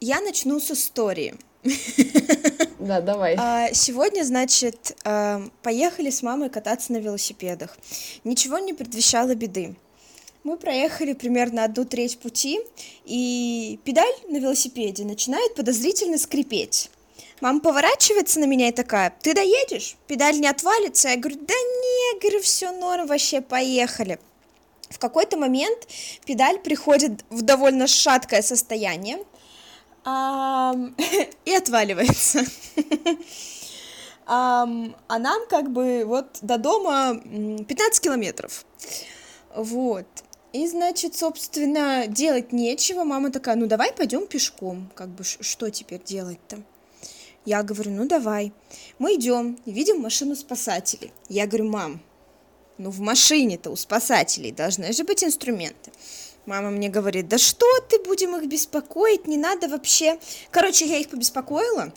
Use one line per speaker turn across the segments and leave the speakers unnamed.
Я начну с истории.
Да, давай.
А, Сегодня, значит, поехали с мамой кататься на велосипедах. Ничего не предвещало беды. Мы проехали примерно одну треть пути, и педаль на велосипеде начинает подозрительно скрипеть. Мама поворачивается на меня и такая, ты доедешь? Педаль не отвалится? Я говорю, да не, говорю, все норм, вообще, поехали. В какой-то момент педаль приходит в довольно шаткое состояние и отваливается. А нам как бы вот до дома м, 15 километров. Вот. И, значит, собственно, делать нечего. Мама такая, ну давай пойдем пешком. Как бы что теперь делать-то? Я говорю, ну давай. Мы идем, видим машину спасателей. Я говорю, мам, ну в машине-то у спасателей должны же быть инструменты. Мама мне говорит, да что ты, будем их беспокоить, не надо вообще. Короче, я их побеспокоила,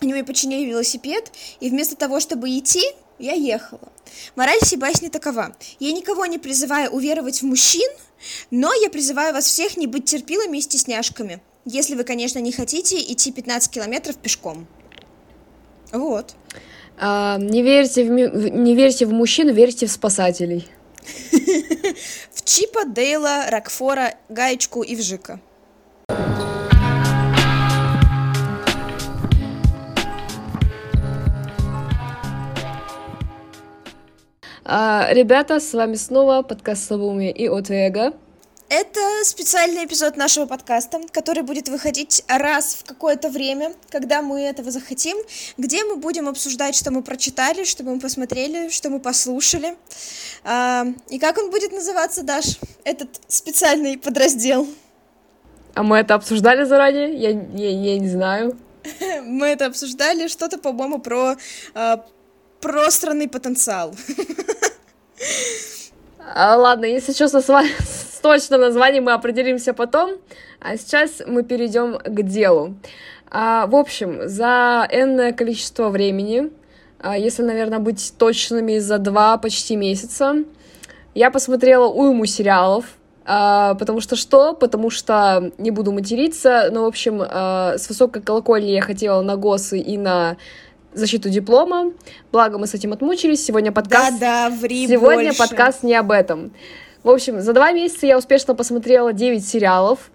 они мне починили велосипед, и вместо того, чтобы идти, я ехала. Мораль сей басни такова. Я никого не призываю уверовать в мужчин, но я призываю вас всех не быть терпилами и стесняшками, если вы, конечно, не хотите идти 15 километров пешком. Вот.
А, не, верьте в, не верьте в мужчин, верьте в спасателей.
В Чипа, Дейла, Рокфора, Гаечку и Вжика.
А, ребята, с вами снова подкаст Слабоумие и Отвега.
Это специальный эпизод нашего подкаста, который будет выходить раз в какое-то время, когда мы этого захотим, где мы будем обсуждать, что мы прочитали, что мы посмотрели, что мы послушали. А, и как он будет называться, Даш, этот специальный подраздел?
А мы это обсуждали заранее? Я, я, я не знаю.
Мы это обсуждали, что-то, по-моему, про а, пространный потенциал.
А, ладно, если честно, с, ва- с точным названием мы определимся потом. А сейчас мы перейдем к делу. А, в общем, за энное количество времени, а, если, наверное, быть точными, за два почти месяца, я посмотрела уйму сериалов. А, потому что что? Потому что не буду материться, но, в общем, а, с высокой колокольни я хотела на ГОСы и на защиту диплома. Благо мы с этим отмучились. Сегодня подкаст...
Да-да, ври
Сегодня
больше.
подкаст не об этом. В общем, за два месяца я успешно посмотрела 9 сериалов.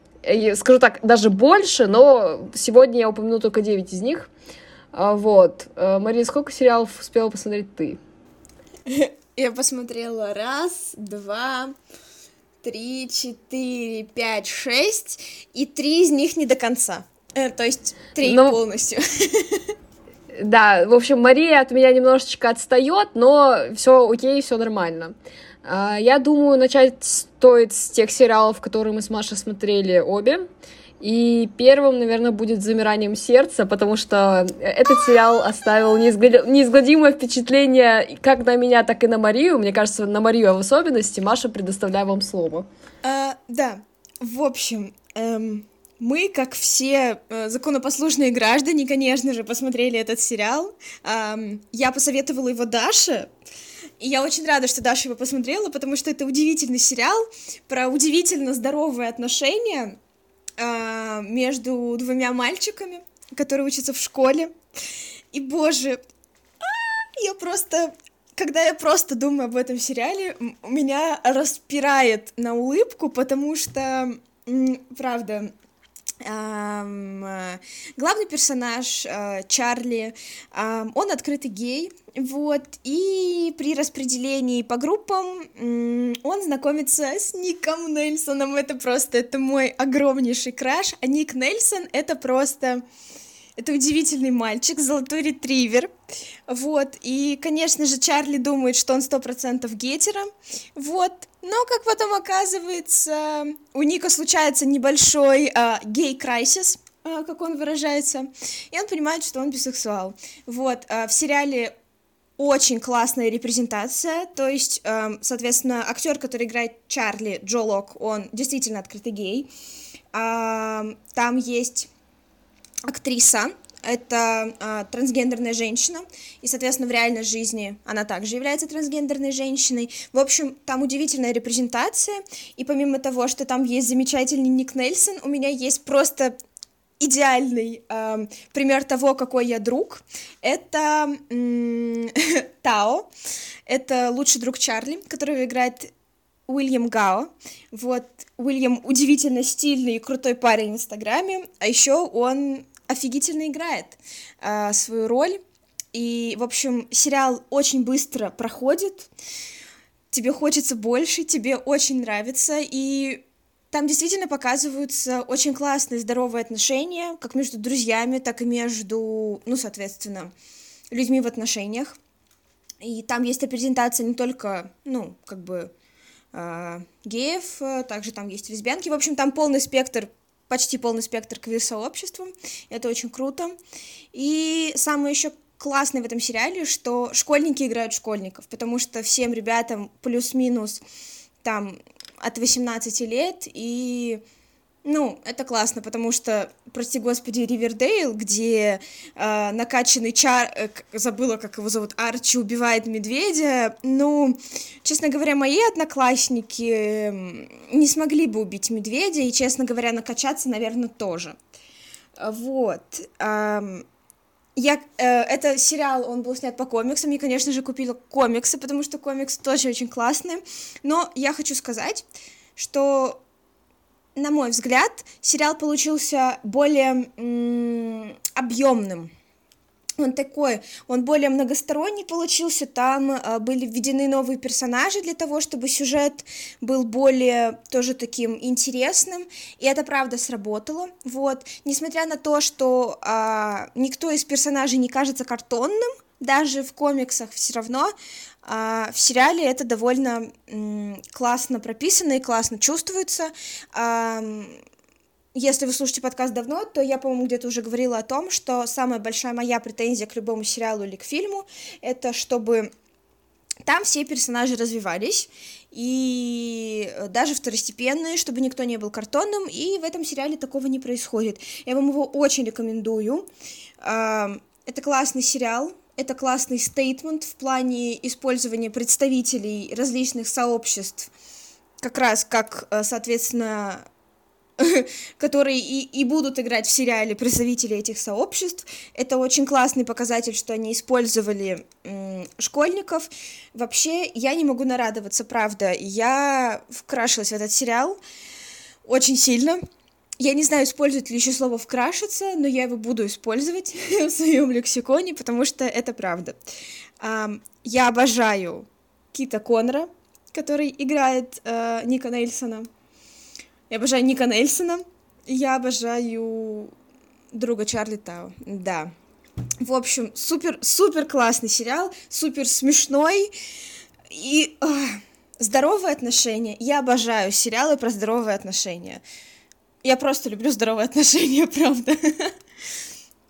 Скажу так, даже больше, но сегодня я упомяну только 9 из них. А, Вот. А, Мария, сколько сериалов успела посмотреть ты?
Я посмотрела раз, два, три, четыре, пять, шесть, и три из них не до конца. Э, то есть три
Ну,
полностью.
Да, в общем, Мария от меня немножечко отстает, но все окей, все нормально. А, Я думаю, начать стоит с тех сериалов, которые мы с Машей смотрели обе. И первым, наверное, будет «Замиранием сердца», потому что этот сериал оставил неизгладимое впечатление как на меня, так и на Марию. Мне кажется, на Марию в особенности. Маша, предоставляю вам слово.
А, да, в общем, эм, мы, как все э, законопослушные граждане, конечно же, посмотрели этот сериал. Ам, я посоветовала его Даше, и я очень рада, что Даша его посмотрела, потому что это удивительный сериал про удивительно здоровые отношения а, между двумя мальчиками, которые учатся в школе. И, боже, а, я просто... Когда я просто думаю об этом сериале, меня распирает на улыбку, потому что, правда, э, главный персонаж э, Чарли, он открытый гей, вот, и при распределении по группам он знакомится с Ником Нельсоном, это просто, это мой огромнейший краш, а Ник Нельсон это просто... Это удивительный мальчик, золотой ретривер. Вот, и, конечно же, Чарли думает, что он сто процентов гетера. Вот, но, как потом оказывается, у Ника случается небольшой а, гей-крайсис, а, как он выражается, и он понимает, что он бисексуал. Вот, а, в сериале очень классная репрезентация, то есть, эм, соответственно, актер, который играет Чарли, Джо Лок, он действительно открытый гей. Ам, Там есть актриса, это а, трансгендерная женщина, и, соответственно, в реальной жизни она также является трансгендерной женщиной. В общем, там удивительная репрезентация, и помимо того, что там есть замечательный Ник Нельсон, у меня есть просто идеальный э, пример того, какой я друг, это Тао. Это лучший друг Чарли, которого играет Уильям Гао. Вот, Уильям удивительно стильный и крутой парень в Инстаграме, а еще он офигительно играет э, свою роль. И, в общем, сериал очень быстро проходит, тебе хочется больше, тебе очень нравится, и там действительно показываются очень классные здоровые отношения, как между друзьями, так и между, ну, соответственно, людьми в отношениях. И там есть репрезентация не только, ну, как бы э, геев, также там есть лесбиянки. В общем, там полный спектр, почти полный спектр квир-сообщества. Это очень круто. И самое еще классное в этом сериале, что школьники играют школьников, потому что всем ребятам плюс-минус там от 18 лет, и ну, это классно, потому что, прости господи, Ривердейл, где э, накачанный чар, э, забыла, как его зовут, Арчи убивает медведя, ну, честно говоря, мои одноклассники не смогли бы убить медведя, и, честно говоря, накачаться, наверное, тоже. Вот. Эм, я, э, это сериал, он был снят по комиксам, и, конечно же, купила комиксы, потому что комикс тоже очень классный, но я хочу сказать, что, на мой взгляд, сериал получился более м- объемным, он такой, он более многосторонний получился, там э, были введены новые персонажи для того, чтобы сюжет был более тоже таким интересным, и это правда сработало, вот, несмотря на то, что э, никто из персонажей не кажется картонным, даже в комиксах все равно э, в сериале это довольно э, классно прописано и классно чувствуется, э, если вы слушаете подкаст давно, то я, по-моему, где-то уже говорила о том, что самая большая моя претензия к любому сериалу или к фильму, это чтобы там все персонажи развивались, и даже второстепенные, чтобы никто не был картонным, и в этом сериале такого не происходит. Я вам его очень рекомендую. Это классный сериал, это классный стейтмент в плане использования представителей различных сообществ, как раз как, э, соответственно, которые и, и будут играть в сериале представители этих сообществ. Это очень классный показатель, что они использовали школьников. Вообще, я не могу нарадоваться, правда. Я вкрашилась в этот сериал очень сильно. Я не знаю, используют ли еще слово «вкрашиться», но я его буду использовать в своем лексиконе, потому что это правда. Я обожаю Кита Коннора, который играет э, Ника Нельсона. Я обожаю Ника Нельсона. Я обожаю друга Чарли Тау. Да. В общем, супер, супер классный сериал, супер смешной и э, здоровые отношения. Я обожаю сериалы про здоровые отношения. Я просто люблю здоровые отношения, правда.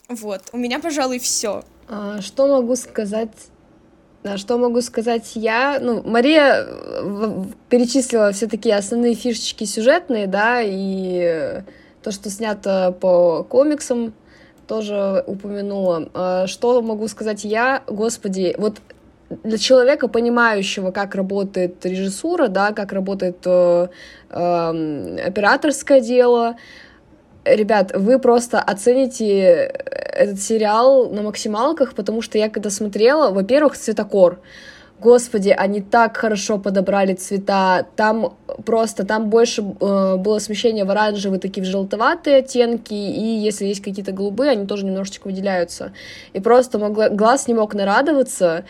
Вот, у меня, пожалуй, все.
А, что могу сказать что могу сказать я? Ну, Мария э, перечислила все такие основные фишечки сюжетные, да, и то, что снято по комиксам, тоже упомянула. А что могу сказать я? Господи, вот для человека, понимающего, как работает режиссура, да, как работает э, э, операторское дело, ребят, вы просто оцените этот сериал на максималках, потому что я когда смотрела, во-первых, цветокор. Господи, они так хорошо подобрали цвета. Там просто, там больше э, было смещение в оранжевые, такие в желтоватые оттенки, и если есть какие-то голубые, они тоже немножечко выделяются. И просто могла, глаз не мог нарадоваться,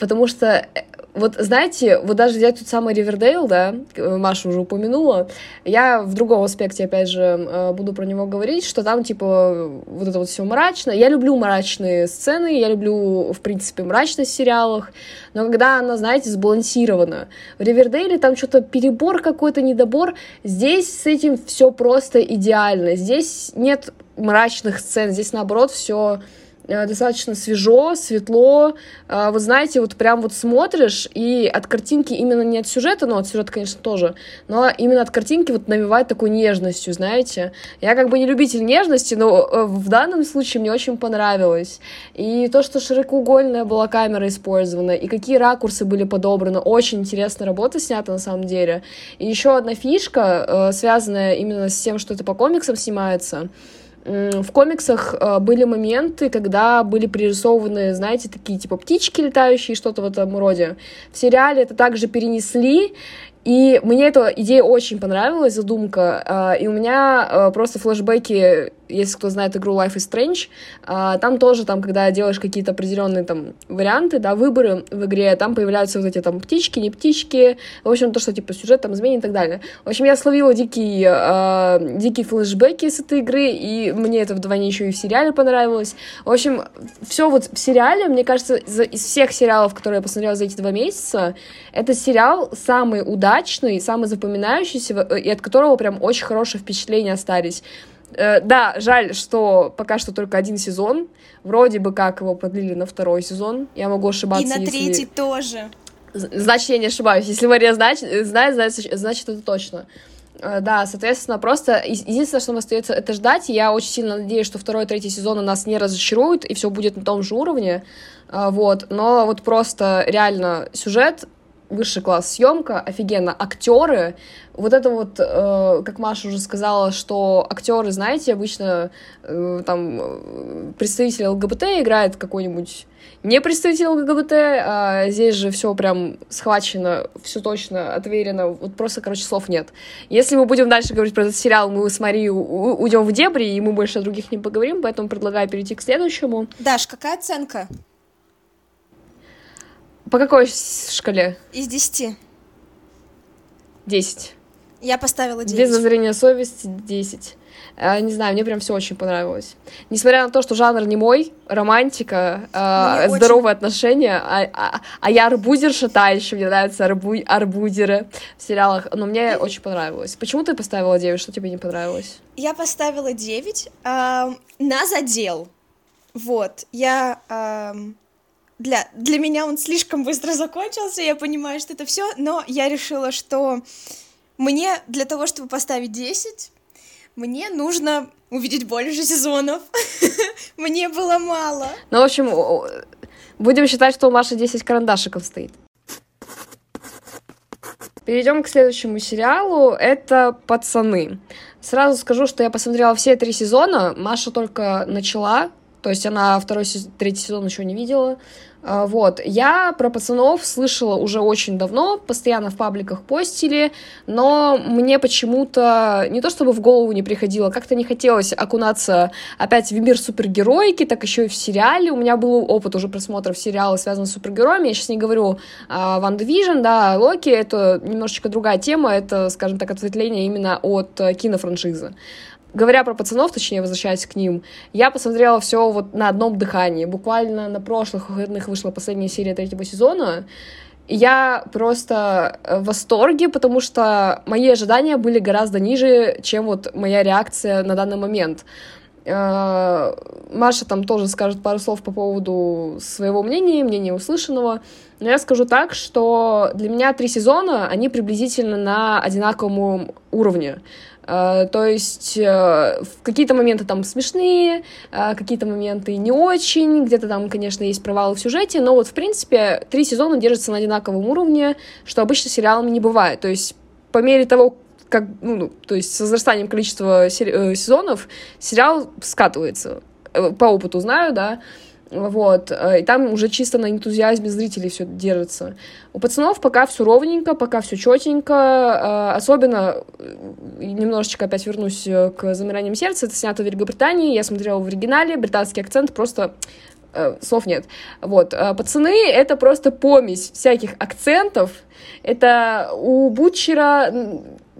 потому что вот знаете, вот даже взять тот самый Ривердейл, да, Маша уже упомянула, я в другом аспекте, опять же, э, буду про него говорить, что там, типа, вот это вот все мрачно. Я люблю мрачные сцены, я люблю, в принципе, мрачность в сериалах, но когда она, знаете, сбалансирована. В Ривердейле там что-то перебор какой-то, недобор. Здесь с этим все просто идеально. Здесь нет мрачных сцен, здесь, наоборот, все Э, достаточно свежо, светло. Э, вы знаете, вот прям вот смотришь, и от картинки именно не от сюжета, но от сюжета, конечно, тоже, но именно от картинки вот навевает такой нежностью, знаете. Я как бы не любитель нежности, но э, в данном случае мне очень понравилось. И то, что широкоугольная была камера использована, и какие ракурсы были подобраны, очень интересная работа снята на самом деле. И еще одна фишка, связанная именно с тем, что это по комиксам снимается — В комиксах э, были моменты, когда были пририсованы, знаете, такие типа птички летающие, что-то в этом роде. В сериале это также перенесли, и мне эта идея очень понравилась, задумка. А, и у меня а, просто флешбеки, если кто знает игру Life is Strange, а, там тоже, там, когда делаешь какие-то определенные там варианты, да, выборы в игре, там появляются вот эти там птички, не птички, в общем, то, что типа сюжет там изменит и так далее. В общем, я словила дикие, дикие флешбеки с этой игры, и мне это вдвойне еще и в сериале понравилось. В общем, все вот в сериале, мне кажется, из всех сериалов, которые я посмотрела за эти два месяца, это сериал самый удачный самый запоминающийся, и от которого прям очень хорошее впечатление остались. Э, да, жаль, что пока что только один сезон. Вроде бы как его продлили на второй сезон. Я могу ошибаться.
И на
если...
третий тоже.
Значит, я не ошибаюсь. Если Мария знает, знает, значит, значит это точно. Э, да, соответственно, просто единственное, что нам остается, это ждать. Я очень сильно надеюсь, что второй и третий сезон нас не разочаруют, и все будет на том же уровне. Вот. Но вот просто реально сюжет высший класс съемка, офигенно, актеры, вот это вот, э, как Маша уже сказала, что актеры, знаете, обычно э, там э, представитель ЛГБТ играет какой-нибудь не представитель ЛГБТ, а здесь же все прям схвачено, все точно отверено, вот просто, короче, слов нет. Если мы будем дальше говорить про этот сериал, мы с Марией уйдем в дебри, и мы больше о других не поговорим, поэтому предлагаю перейти к следующему.
Даш, какая оценка?
По какой шкале?
Из десяти.
Десять.
Я поставила 9.
Без зазрения совести 10. А, не знаю, мне прям все очень понравилось. Несмотря на то, что жанр не мой, романтика, э, здоровые очень... отношения, а, а, а я арбузерша та еще, мне нравятся арбу... арбузеры в сериалах, но мне очень понравилось. Почему ты поставила 9, что тебе не понравилось?
Я поставила 9 э, на задел. Вот, я... Э, для, для меня он слишком быстро закончился, я понимаю, что это все, но я решила, что мне для того, чтобы поставить 10, мне нужно увидеть больше сезонов. мне было мало.
Ну, в общем, будем считать, что у Маши 10 карандашиков стоит. Перейдем к следующему сериалу. Это «Пацаны». Сразу скажу, что я посмотрела все три сезона. Маша только начала, то есть она второй, третий сезон еще не видела. А, вот, я про пацанов слышала уже очень давно, постоянно в пабликах постили, но мне почему-то не то чтобы в голову не приходило, как-то не хотелось окунаться опять в мир супергероики, так еще и в сериале. У меня был опыт уже просмотров сериала, связанных с супергероями. Я сейчас не говорю о Ван Division, да, Локи, это немножечко другая тема, это, скажем так, ответвление именно от э, кинофраншизы говоря про пацанов, точнее, возвращаясь к ним, я посмотрела все вот на одном дыхании. Буквально на прошлых выходных вышла последняя серия третьего сезона. И я просто в восторге, потому что мои ожидания были гораздо ниже, чем вот моя реакция на данный момент. Э, Маша там тоже скажет пару слов по поводу своего мнения, мнения услышанного. Но я скажу так, что для меня три сезона, они приблизительно на одинаковом уровне. Uh, то есть uh, какие-то моменты там смешные, uh, какие-то моменты не очень, где-то там, конечно, есть провалы в сюжете, но вот, в принципе, три сезона держатся на одинаковом уровне, что обычно сериалами не бывает. То есть по мере того, как, ну, ну то есть с возрастанием количества э, сезонов сериал скатывается. Э, по опыту знаю, да, вот, э, и там уже чисто на энтузиазме зрителей все держится. У пацанов пока все ровненько, пока все четенько, э, особенно, э, немножечко опять вернусь к замираниям сердца, это снято в Великобритании, я смотрела в оригинале, британский акцент просто слов нет. Вот, пацаны — это просто помесь всяких акцентов, это у Бутчера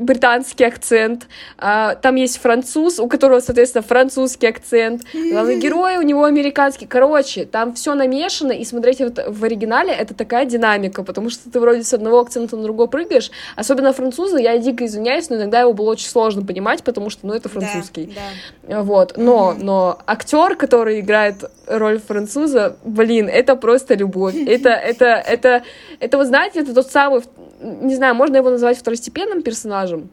британский акцент, а, там есть француз, у которого, соответственно, французский акцент, главный герой у него американский. Короче, там все намешано, и смотреть вот в оригинале это такая динамика, потому что ты вроде с одного акцента на другой прыгаешь, особенно французы, я дико извиняюсь, но иногда его было очень сложно понимать, потому что, ну, это французский. Да, да. Вот, но, но актер, который играет роль француза, блин, это просто любовь, это, это, это, это, вы знаете, это тот самый, не знаю, можно его назвать второстепенным персонажем,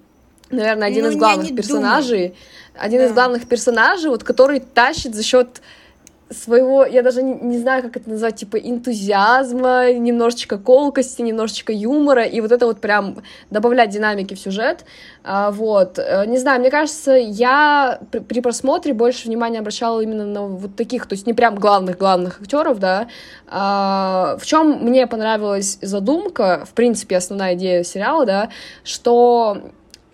наверное, один ну, из главных персонажей, думаю. один да. из главных персонажей, вот который тащит за счет своего, я даже не, не знаю, как это назвать, типа энтузиазма, немножечко колкости, немножечко юмора, и вот это вот прям добавлять динамики в сюжет, а, вот, э, не знаю, мне кажется, я при, при просмотре больше внимания обращала именно на вот таких, то есть не прям главных-главных актеров, да, а, в чем мне понравилась задумка, в принципе, основная идея сериала, да, что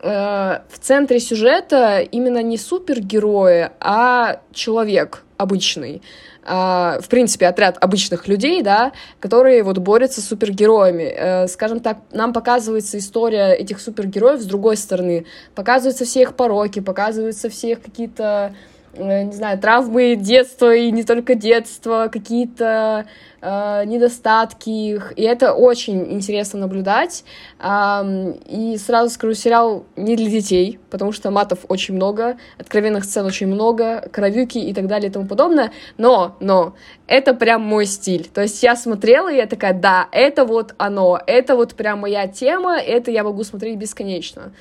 в центре сюжета именно не супергерои, а человек, обычный, Uh, в принципе, отряд обычных людей, да, которые вот борются с супергероями. Uh, скажем так, нам показывается история этих супергероев с другой стороны. Показываются все их пороки, показываются все их какие-то Э, не знаю, травмы детства и не только детства, какие-то э, недостатки их, и это очень интересно наблюдать. Э, и сразу скажу, сериал не для детей, потому что матов очень много, откровенных сцен очень много, кровюки и так далее и тому подобное, но, но, это прям мой стиль. То есть я смотрела, и я такая, да, это вот оно, это вот прям моя тема, это я могу смотреть бесконечно.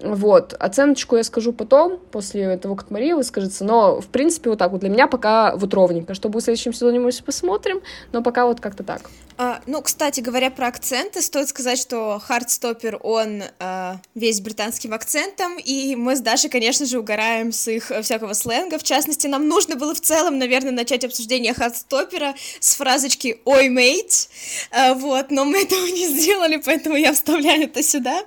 Вот, оценочку я скажу потом, после того, как Мария выскажется, но, в принципе, вот так вот для меня пока вот ровненько. Что будет в следующем сезоне, мы посмотрим, но пока вот как-то так.
А, ну, кстати, говоря про акценты, стоит сказать, что Хардстоппер, он а, весь британским акцентом, и мы с Дашей, конечно же, угораем с их всякого сленга. В частности, нам нужно было в целом, наверное, начать обсуждение Хардстоппера с фразочки «Ой, мейт», а, вот, но мы этого не сделали, поэтому я вставляю это сюда.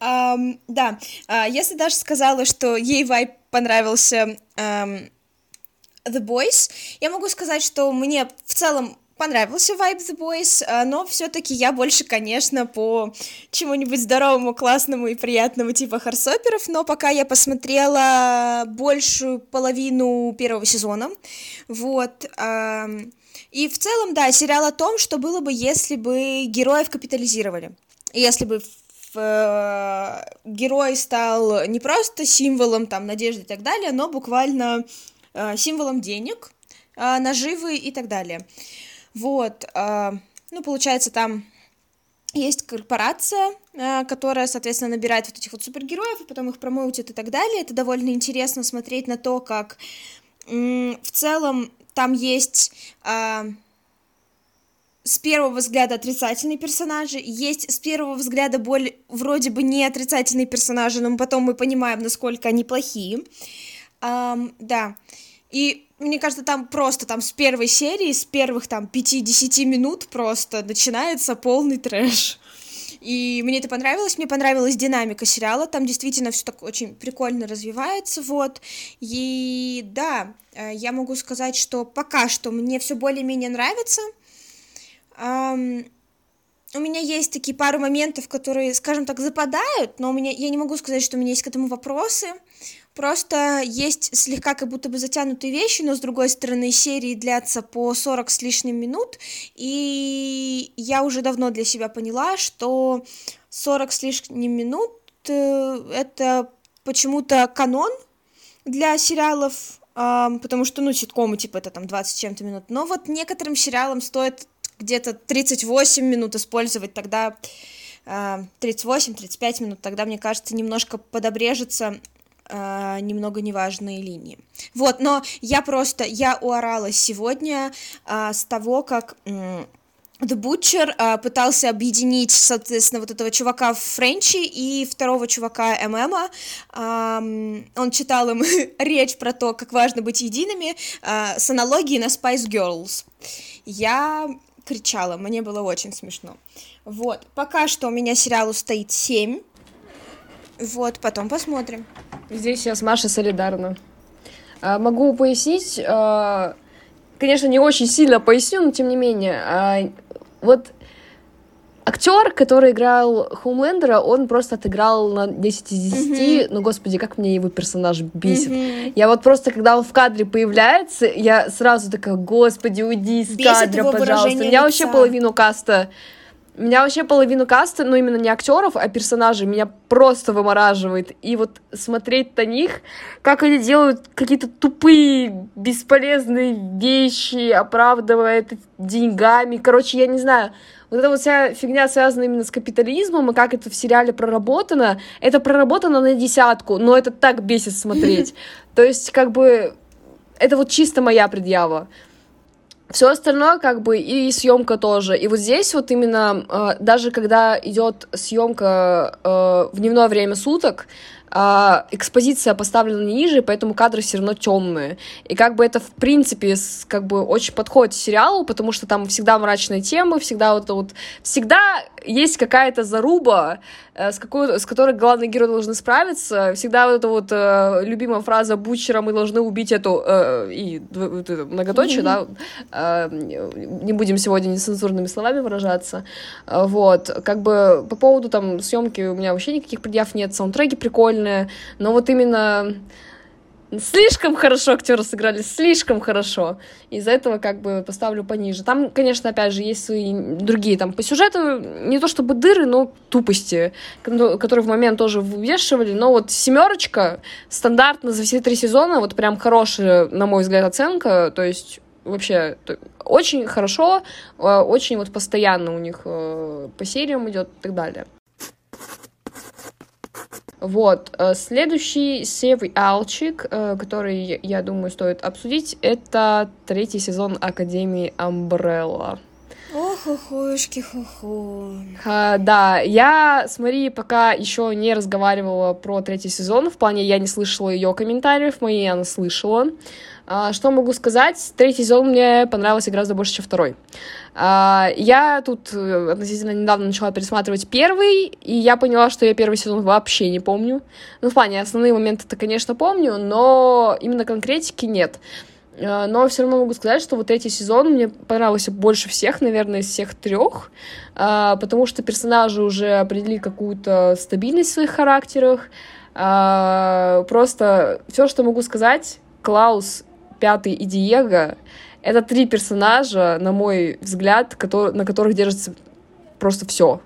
Um, да, uh, если Даша сказала, что ей вайп понравился um, The Boys, я могу сказать, что мне в целом понравился вайп The Boys, uh, но все-таки я больше, конечно, по чему-нибудь здоровому, классному и приятному типа Харсоперов, но пока я посмотрела большую половину первого сезона, вот, и в целом, да, сериал о том, что было бы, если бы героев капитализировали, если бы э, герой стал не просто символом там надежды и так далее, но буквально э, символом денег, э, наживы и так далее. Вот, э, ну, получается, там есть корпорация, э, которая, соответственно, набирает вот этих вот супергероев, и потом их промоутит и так далее. Это довольно интересно смотреть на то, как в целом там есть э, с первого взгляда отрицательные персонажи, есть с первого взгляда более, вроде бы не отрицательные персонажи, но потом мы понимаем, насколько они плохие. Um, да. И мне кажется, там просто там с первой серии, с первых там 5-10 минут просто начинается полный трэш. И мне это понравилось, мне понравилась динамика сериала, там действительно все так очень прикольно развивается, вот. И да, э, я могу сказать, что пока что мне все более-менее нравится, у меня есть такие пару моментов, которые, скажем так, западают, но у меня, я не могу сказать, что у меня есть к этому вопросы. Просто есть слегка как будто бы затянутые вещи, но с другой стороны серии длятся по 40 с лишним минут, и я уже давно для себя поняла, что 40 с лишним минут э, это почему-то канон для сериалов, потому что, ну, ситкомы, типа, это там 20 чем-то минут, но вот некоторым сериалам стоит где-то 38 минут использовать, тогда 38-35 э, минут, тогда, мне кажется, немножко подобрежется э, немного неважные линии. Вот, но я просто, я уорала сегодня э, с того, как... The Butcher uh, пытался объединить, соответственно, вот этого чувака в Френчи и второго чувака ММа. Um, он читал им речь про то, как важно быть едиными, uh, с аналогией на Spice Girls. Я кричала, мне было очень смешно. Вот, пока что у меня сериалу стоит 7. Вот, потом посмотрим.
Здесь я с Машей солидарна. А, могу пояснить, а, конечно, не очень сильно поясню, но тем не менее. А, вот актер, который играл Хоумлендера, он просто отыграл на 10 из 10. Mm-hmm. Ну, господи, как мне его персонаж бесит. Mm-hmm. Я вот просто, когда он в кадре появляется, я сразу такая, господи, уйди из бесит кадра, пожалуйста. У меня лица. вообще половину каста меня вообще половину каста, ну именно не актеров, а персонажей, меня просто вымораживает. И вот смотреть на них, как они делают какие-то тупые, бесполезные вещи, оправдывая это деньгами. Короче, я не знаю, вот эта вот вся фигня связана именно с капитализмом, и как это в сериале проработано, это проработано на десятку, но это так бесит смотреть. То есть, как бы, это вот чисто моя предъява. Все остальное, как бы, и съемка тоже. И вот здесь вот именно, э, даже когда идет съемка э, в дневное время суток, а, экспозиция поставлена ниже, поэтому кадры все равно темные. И как бы это, в принципе, с, как бы очень подходит сериалу, потому что там всегда мрачные темы, всегда вот, вот всегда есть какая-то заруба, э, с, какой, с которой главный герой должен справиться. Всегда вот эта вот э, любимая фраза «Бучера мы должны убить эту...» э, и вот это многоточие, да, э, не будем сегодня нецензурными словами выражаться. Э, вот, как бы по поводу там съемки у меня вообще никаких предъяв нет, саундтреки прикольные, но вот именно слишком хорошо актеры сыграли, слишком хорошо. Из-за этого как бы поставлю пониже. Там, конечно, опять же, есть свои другие там по сюжету, не то чтобы дыры, но тупости, которые в момент тоже вывешивали. Но вот семерочка стандартно за все три сезона, вот прям хорошая, на мой взгляд, оценка. То есть вообще очень хорошо, э, очень вот постоянно у них э, по сериям идет и так далее. Вот. Э, следующий сериалчик, э, который, я думаю, стоит обсудить, это третий сезон Академии Амбрелла.
Ох, охушки, хохо.
А, да, я с Марией пока еще не разговаривала про третий сезон, в плане я не слышала ее комментариев, мои она слышала. А, что могу сказать? Третий сезон мне понравился гораздо больше, чем второй. А, я тут э, относительно недавно начала пересматривать первый, и я поняла, что я первый сезон вообще не помню. Ну, в плане, основные моменты-то, конечно, помню, но именно конкретики нет. А, но все равно могу сказать, что вот третий сезон мне понравился больше всех, наверное, из всех трех, потому что персонажи уже определили какую-то стабильность в своих характерах. Просто все, что могу сказать, Клаус Пятый и Диего — это три персонажа, на мой взгляд, на которых держится просто все.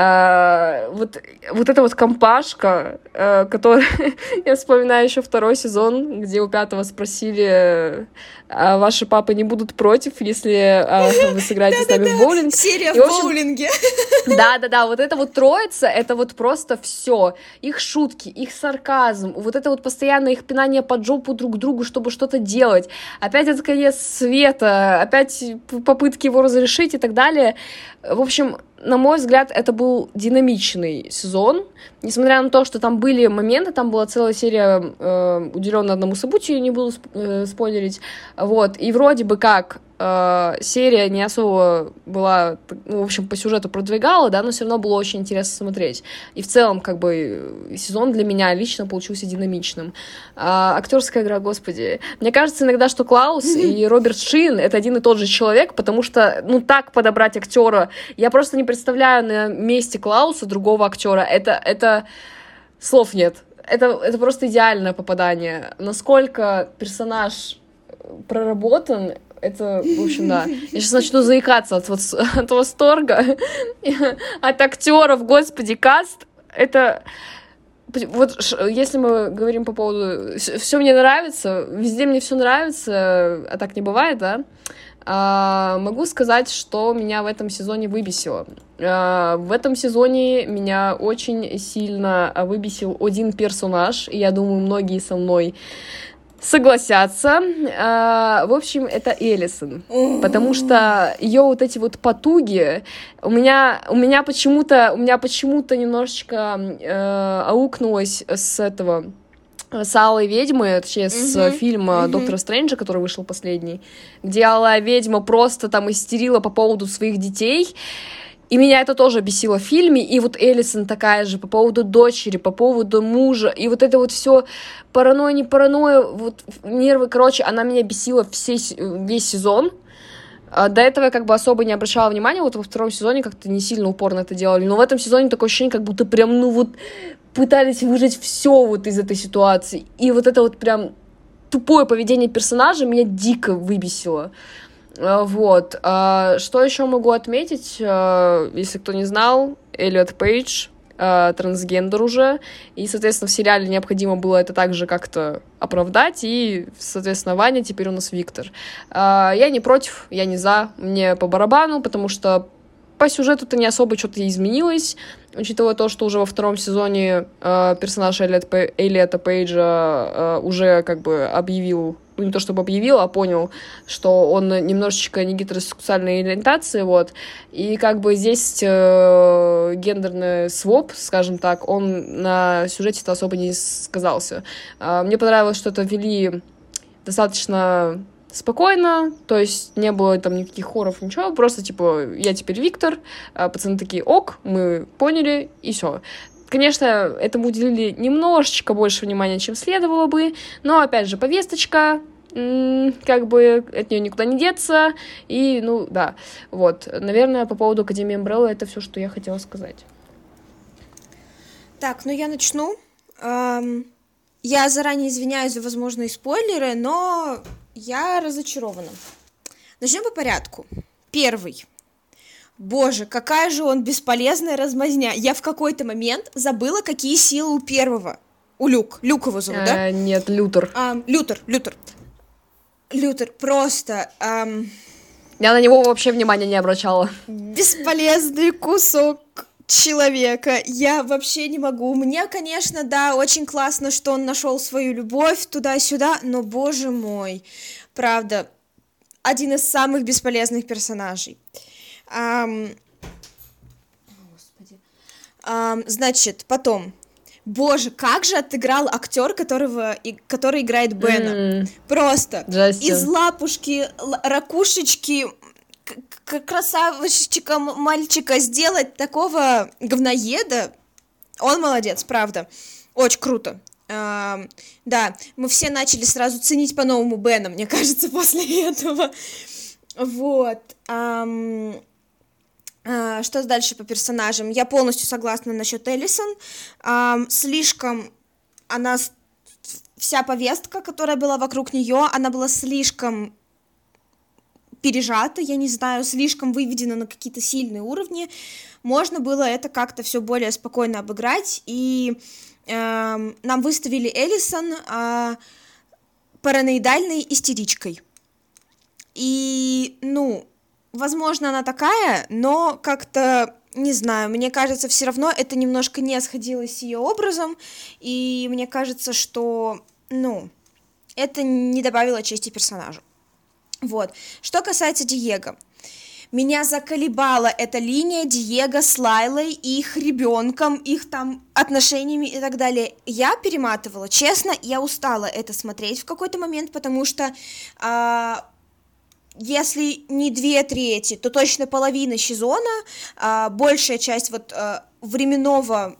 А, вот, вот эта вот компашка, а, которая... я вспоминаю еще второй сезон, где у пятого спросили, а ваши папы не будут против, если а, вы сыграете с нами в боулинг.
Серия в боулинге.
Да-да-да, вот это вот троица, это вот просто все. Их шутки, их сарказм, вот это вот постоянное их пинание под жопу друг другу, чтобы что-то делать. Опять это конец света, опять попытки его разрешить и так далее. В общем, на мой взгляд, это был динамичный сезон. Несмотря на то, что там были моменты, там была целая серия э, уделенная одному событию, не буду сп- э, спойлерить. Вот. И вроде бы как э, серия не особо была, ну, в общем, по сюжету продвигала, да, но все равно было очень интересно смотреть. И в целом, как бы, сезон для меня лично получился динамичным. А, актерская игра, господи. Мне кажется иногда, что Клаус и Роберт Шин — это один и тот же человек, потому что, ну, так подобрать актера, я просто не представляю на месте Клауса другого актера. Это, это слов нет. Это, это просто идеальное попадание. Насколько персонаж проработан, это, в общем, да. Я сейчас начну заикаться от, вот, от восторга, от актеров, господи, каст. Это вот если мы говорим по поводу все мне нравится, везде мне все нравится, а так не бывает, да. А, могу сказать, что меня в этом сезоне выбесило. А, в этом сезоне меня очень сильно выбесил один персонаж, и я думаю, многие со мной согласятся. А, в общем, это Элисон. Потому что ее вот эти вот потуги, у меня, у меня почему-то, у меня почему-то немножечко э, аукнулось с этого с Алой Ведьмы, точнее, с mm-hmm. фильма mm-hmm. Доктора Стрэнджа, который вышел последний, где Алая Ведьма просто там истерила по поводу своих детей, и меня это тоже бесило в фильме, и вот Элисон такая же по поводу дочери, по поводу мужа, и вот это вот все паранойя, не паранойя, вот нервы, короче, она меня бесила все, весь сезон. А до этого я как бы особо не обращала внимания, вот во втором сезоне как-то не сильно упорно это делали, но в этом сезоне такое ощущение, как будто прям, ну вот, пытались выжить все вот из этой ситуации, и вот это вот прям тупое поведение персонажа меня дико выбесило. А, вот. А, что еще могу отметить, а, если кто не знал, Эллиот Пейдж, трансгендер уже, и, соответственно, в сериале необходимо было это также как-то оправдать, и, соответственно, Ваня теперь у нас Виктор. Я не против, я не за, мне по барабану, потому что по сюжету-то не особо что-то изменилось, учитывая то, что уже во втором сезоне э, персонаж Эллиота Пейджа э, уже как бы объявил не то чтобы объявил, а понял, что он немножечко не гетеросексуальной ориентации, вот, и как бы здесь э, гендерный своп, скажем так, он на сюжете-то особо не сказался. Э, мне понравилось, что это вели достаточно спокойно, то есть не было там никаких хоров, ничего, просто типа я теперь Виктор, а пацаны такие ок, мы поняли, и все. Конечно, этому уделили немножечко больше внимания, чем следовало бы, но, опять же, повесточка, как бы от нее никуда не деться, и, ну, да, вот, наверное, по поводу Академии Umbrella это все, что я хотела сказать.
Так, ну я начну. Я заранее извиняюсь за возможные спойлеры, но я разочарована. Начнем по порядку. Первый. Боже, какая же он бесполезная размазня. Я в какой-то момент забыла, какие силы у первого. У Люк. Люк его зовут, да?
Э, нет, Лютер.
А, Лютер, Лютер. Лютер, просто...
Я на него вообще внимания не обращала.
Бесполезный кусок человека. Я вообще не могу. Мне, конечно, да, очень классно, что он нашел свою любовь туда-сюда, но, боже мой, правда, один из самых бесполезных персонажей. Господи. Значит, потом. Боже, как же отыграл актер, которого, и, который играет Бена. Mm. Просто. Джастин. Из лапушки, ракушечки, красавчика мальчика сделать такого говноеда, он молодец, правда. Очень круто. Uh, да, мы все начали сразу ценить по-новому Бена, мне кажется, после этого. Вот. Uh, что дальше по персонажам? Я полностью согласна насчет Эллисон. Um, слишком она вся повестка, которая была вокруг нее, она была слишком пережато, я не знаю, слишком выведено на какие-то сильные уровни, можно было это как-то все более спокойно обыграть, и э, нам выставили Эллисон э, параноидальной истеричкой. И, ну, возможно, она такая, но как-то не знаю, мне кажется, все равно это немножко не сходилось с ее образом, и мне кажется, что, ну, это не добавило чести персонажу. Вот. Что касается Диего, меня заколебала эта линия Диего с Лайлой их ребенком, их там отношениями и так далее. Я перематывала, честно, я устала это смотреть в какой-то момент, потому что а, если не две трети, то точно половина сезона, а, большая часть вот а, временного,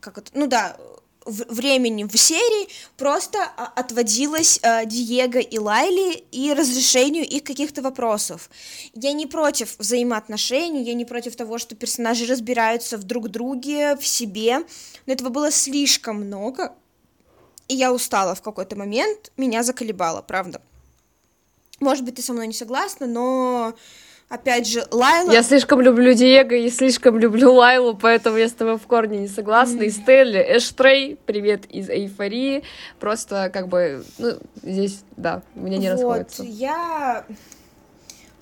как это, ну да, времени в серии просто а, отводилось э, Диего и Лайли и разрешению их каких-то вопросов. Я не против взаимоотношений, я не против того, что персонажи разбираются в друг друге, в себе, но этого было слишком много, и я устала в какой-то момент, меня заколебало, правда. Может быть, ты со мной не согласна, но Опять же, Лайла...
Я слишком люблю Диего и слишком люблю Лайлу, поэтому я с тобой в корне не согласна. Mm-hmm. И Стелли, Эштрей, привет из Эйфории. Просто как бы, ну, здесь, да, у меня не вот, расходится.
я...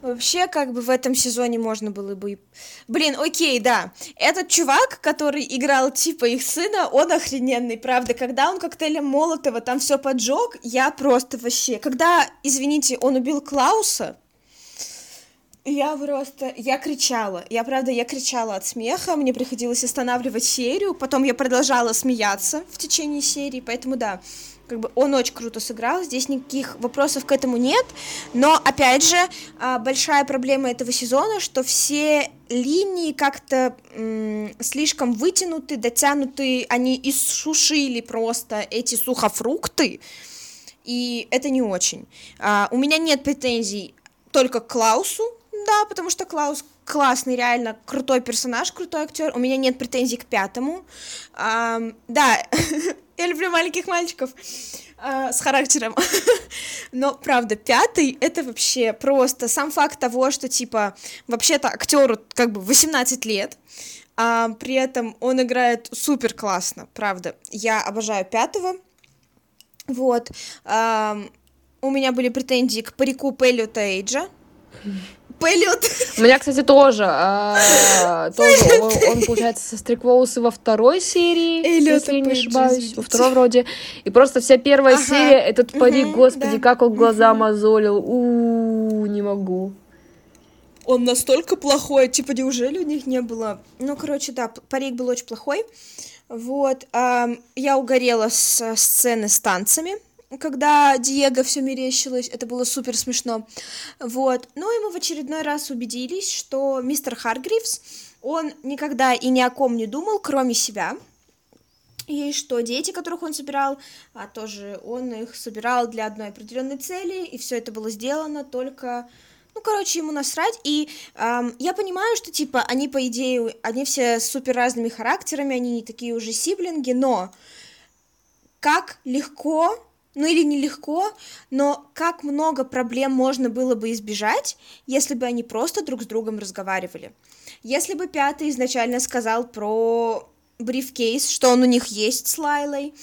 Вообще, как бы в этом сезоне можно было бы... Блин, окей, да. Этот чувак, который играл типа их сына, он охрененный, правда. Когда он коктейлем Молотова там все поджег, я просто вообще... Когда, извините, он убил Клауса, я просто, я кричала, я правда, я кричала от смеха, мне приходилось останавливать серию, потом я продолжала смеяться в течение серии, поэтому да, как бы он очень круто сыграл, здесь никаких вопросов к этому нет, но опять же а, большая проблема этого сезона, что все линии как-то слишком вытянуты, дотянуты, они иссушили просто эти сухофрукты, и это не очень. А, у меня нет претензий только к Клаусу, да, потому что Клаус классный, реально крутой персонаж, крутой актер. У меня нет претензий к пятому. А, да, я люблю маленьких мальчиков а, с характером. Но правда, пятый это вообще просто сам факт того, что типа вообще-то актеру как бы 18 лет. А, при этом он играет супер классно, правда. Я обожаю пятого. Вот. У меня были претензии к парику Пеллиота Эйджа Полет.
У меня, кстати, тоже. А, тоже он, он, получается, состриг во второй серии, Эллиот если я не ошибаюсь. Во второй вроде. И просто вся первая ага. серия, этот парик, угу, господи, да. как он глаза угу. мозолил. У, -у, -у не могу.
Он настолько плохой, типа, неужели у них не было? Ну, короче, да, парик был очень плохой. Вот, эм, я угорела с сцены с танцами когда Диего все мерещилось, это было супер смешно. Вот. Ну и мы в очередной раз убедились, что мистер Харгривс, он никогда и ни о ком не думал, кроме себя. И что дети, которых он собирал, а тоже он их собирал для одной определенной цели, и все это было сделано только ну, короче, ему насрать. И эм, я понимаю, что, типа, они, по идее, они все супер разными характерами, они не такие уже сиблинги, но как легко ну или нелегко, но как много проблем можно было бы избежать, если бы они просто друг с другом разговаривали. Если бы пятый изначально сказал про брифкейс, что он у них есть с Лайлой,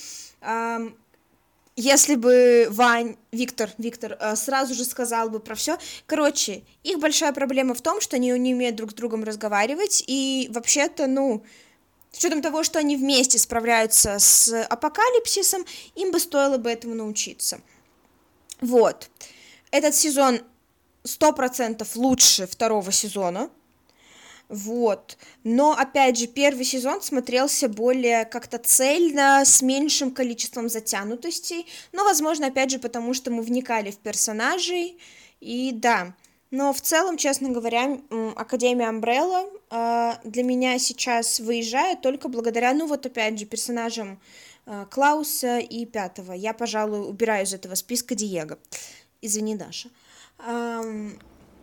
если бы Вань, Виктор, Виктор э, сразу же сказал бы про все. Короче, их большая проблема в том, что они не умеют друг с другом разговаривать, и вообще-то, ну, с учетом того, что они вместе справляются с апокалипсисом, им бы стоило бы этому научиться. Вот. Этот сезон сто процентов лучше второго сезона. Вот. Но, опять же, первый сезон смотрелся более как-то цельно, с меньшим количеством затянутостей. Но, возможно, опять же, потому что мы вникали в персонажей. И да, но в целом, честно говоря, Академия Амбрелла для меня сейчас выезжает только благодаря, ну вот опять же, персонажам а, Клауса и Пятого. Я, пожалуй, убираю из этого списка Диего. Извини, Даша.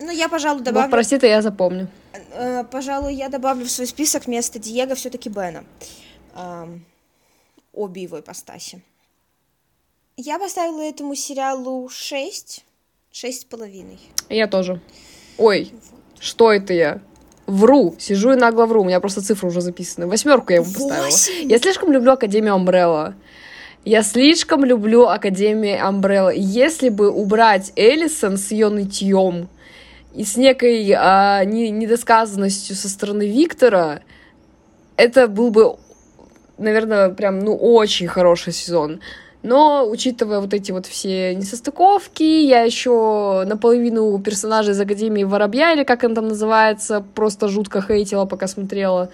Ну, я, пожалуй, добавлю...
Вот, прости, то я запомню.
А, пожалуй, я добавлю в свой список вместо Диего все-таки Бена. Обе его ипостаси. Я поставила этому сериалу 6 Шесть с половиной.
Я тоже. Ой, что это я? Вру, сижу и нагло вру, у меня просто цифры уже записаны. Восьмерку я ему поставила. 8. Я слишком люблю Академию Амбрелла. Я слишком люблю Академию Амбрелла. Если бы убрать Элисон с ее нытьем и с некой а, не, недосказанностью со стороны Виктора, это был бы, наверное, прям, ну, очень хороший сезон. Но, учитывая вот эти вот все несостыковки, я еще наполовину персонажей из Академии Воробья, или как он там называется, просто жутко хейтила, пока смотрела.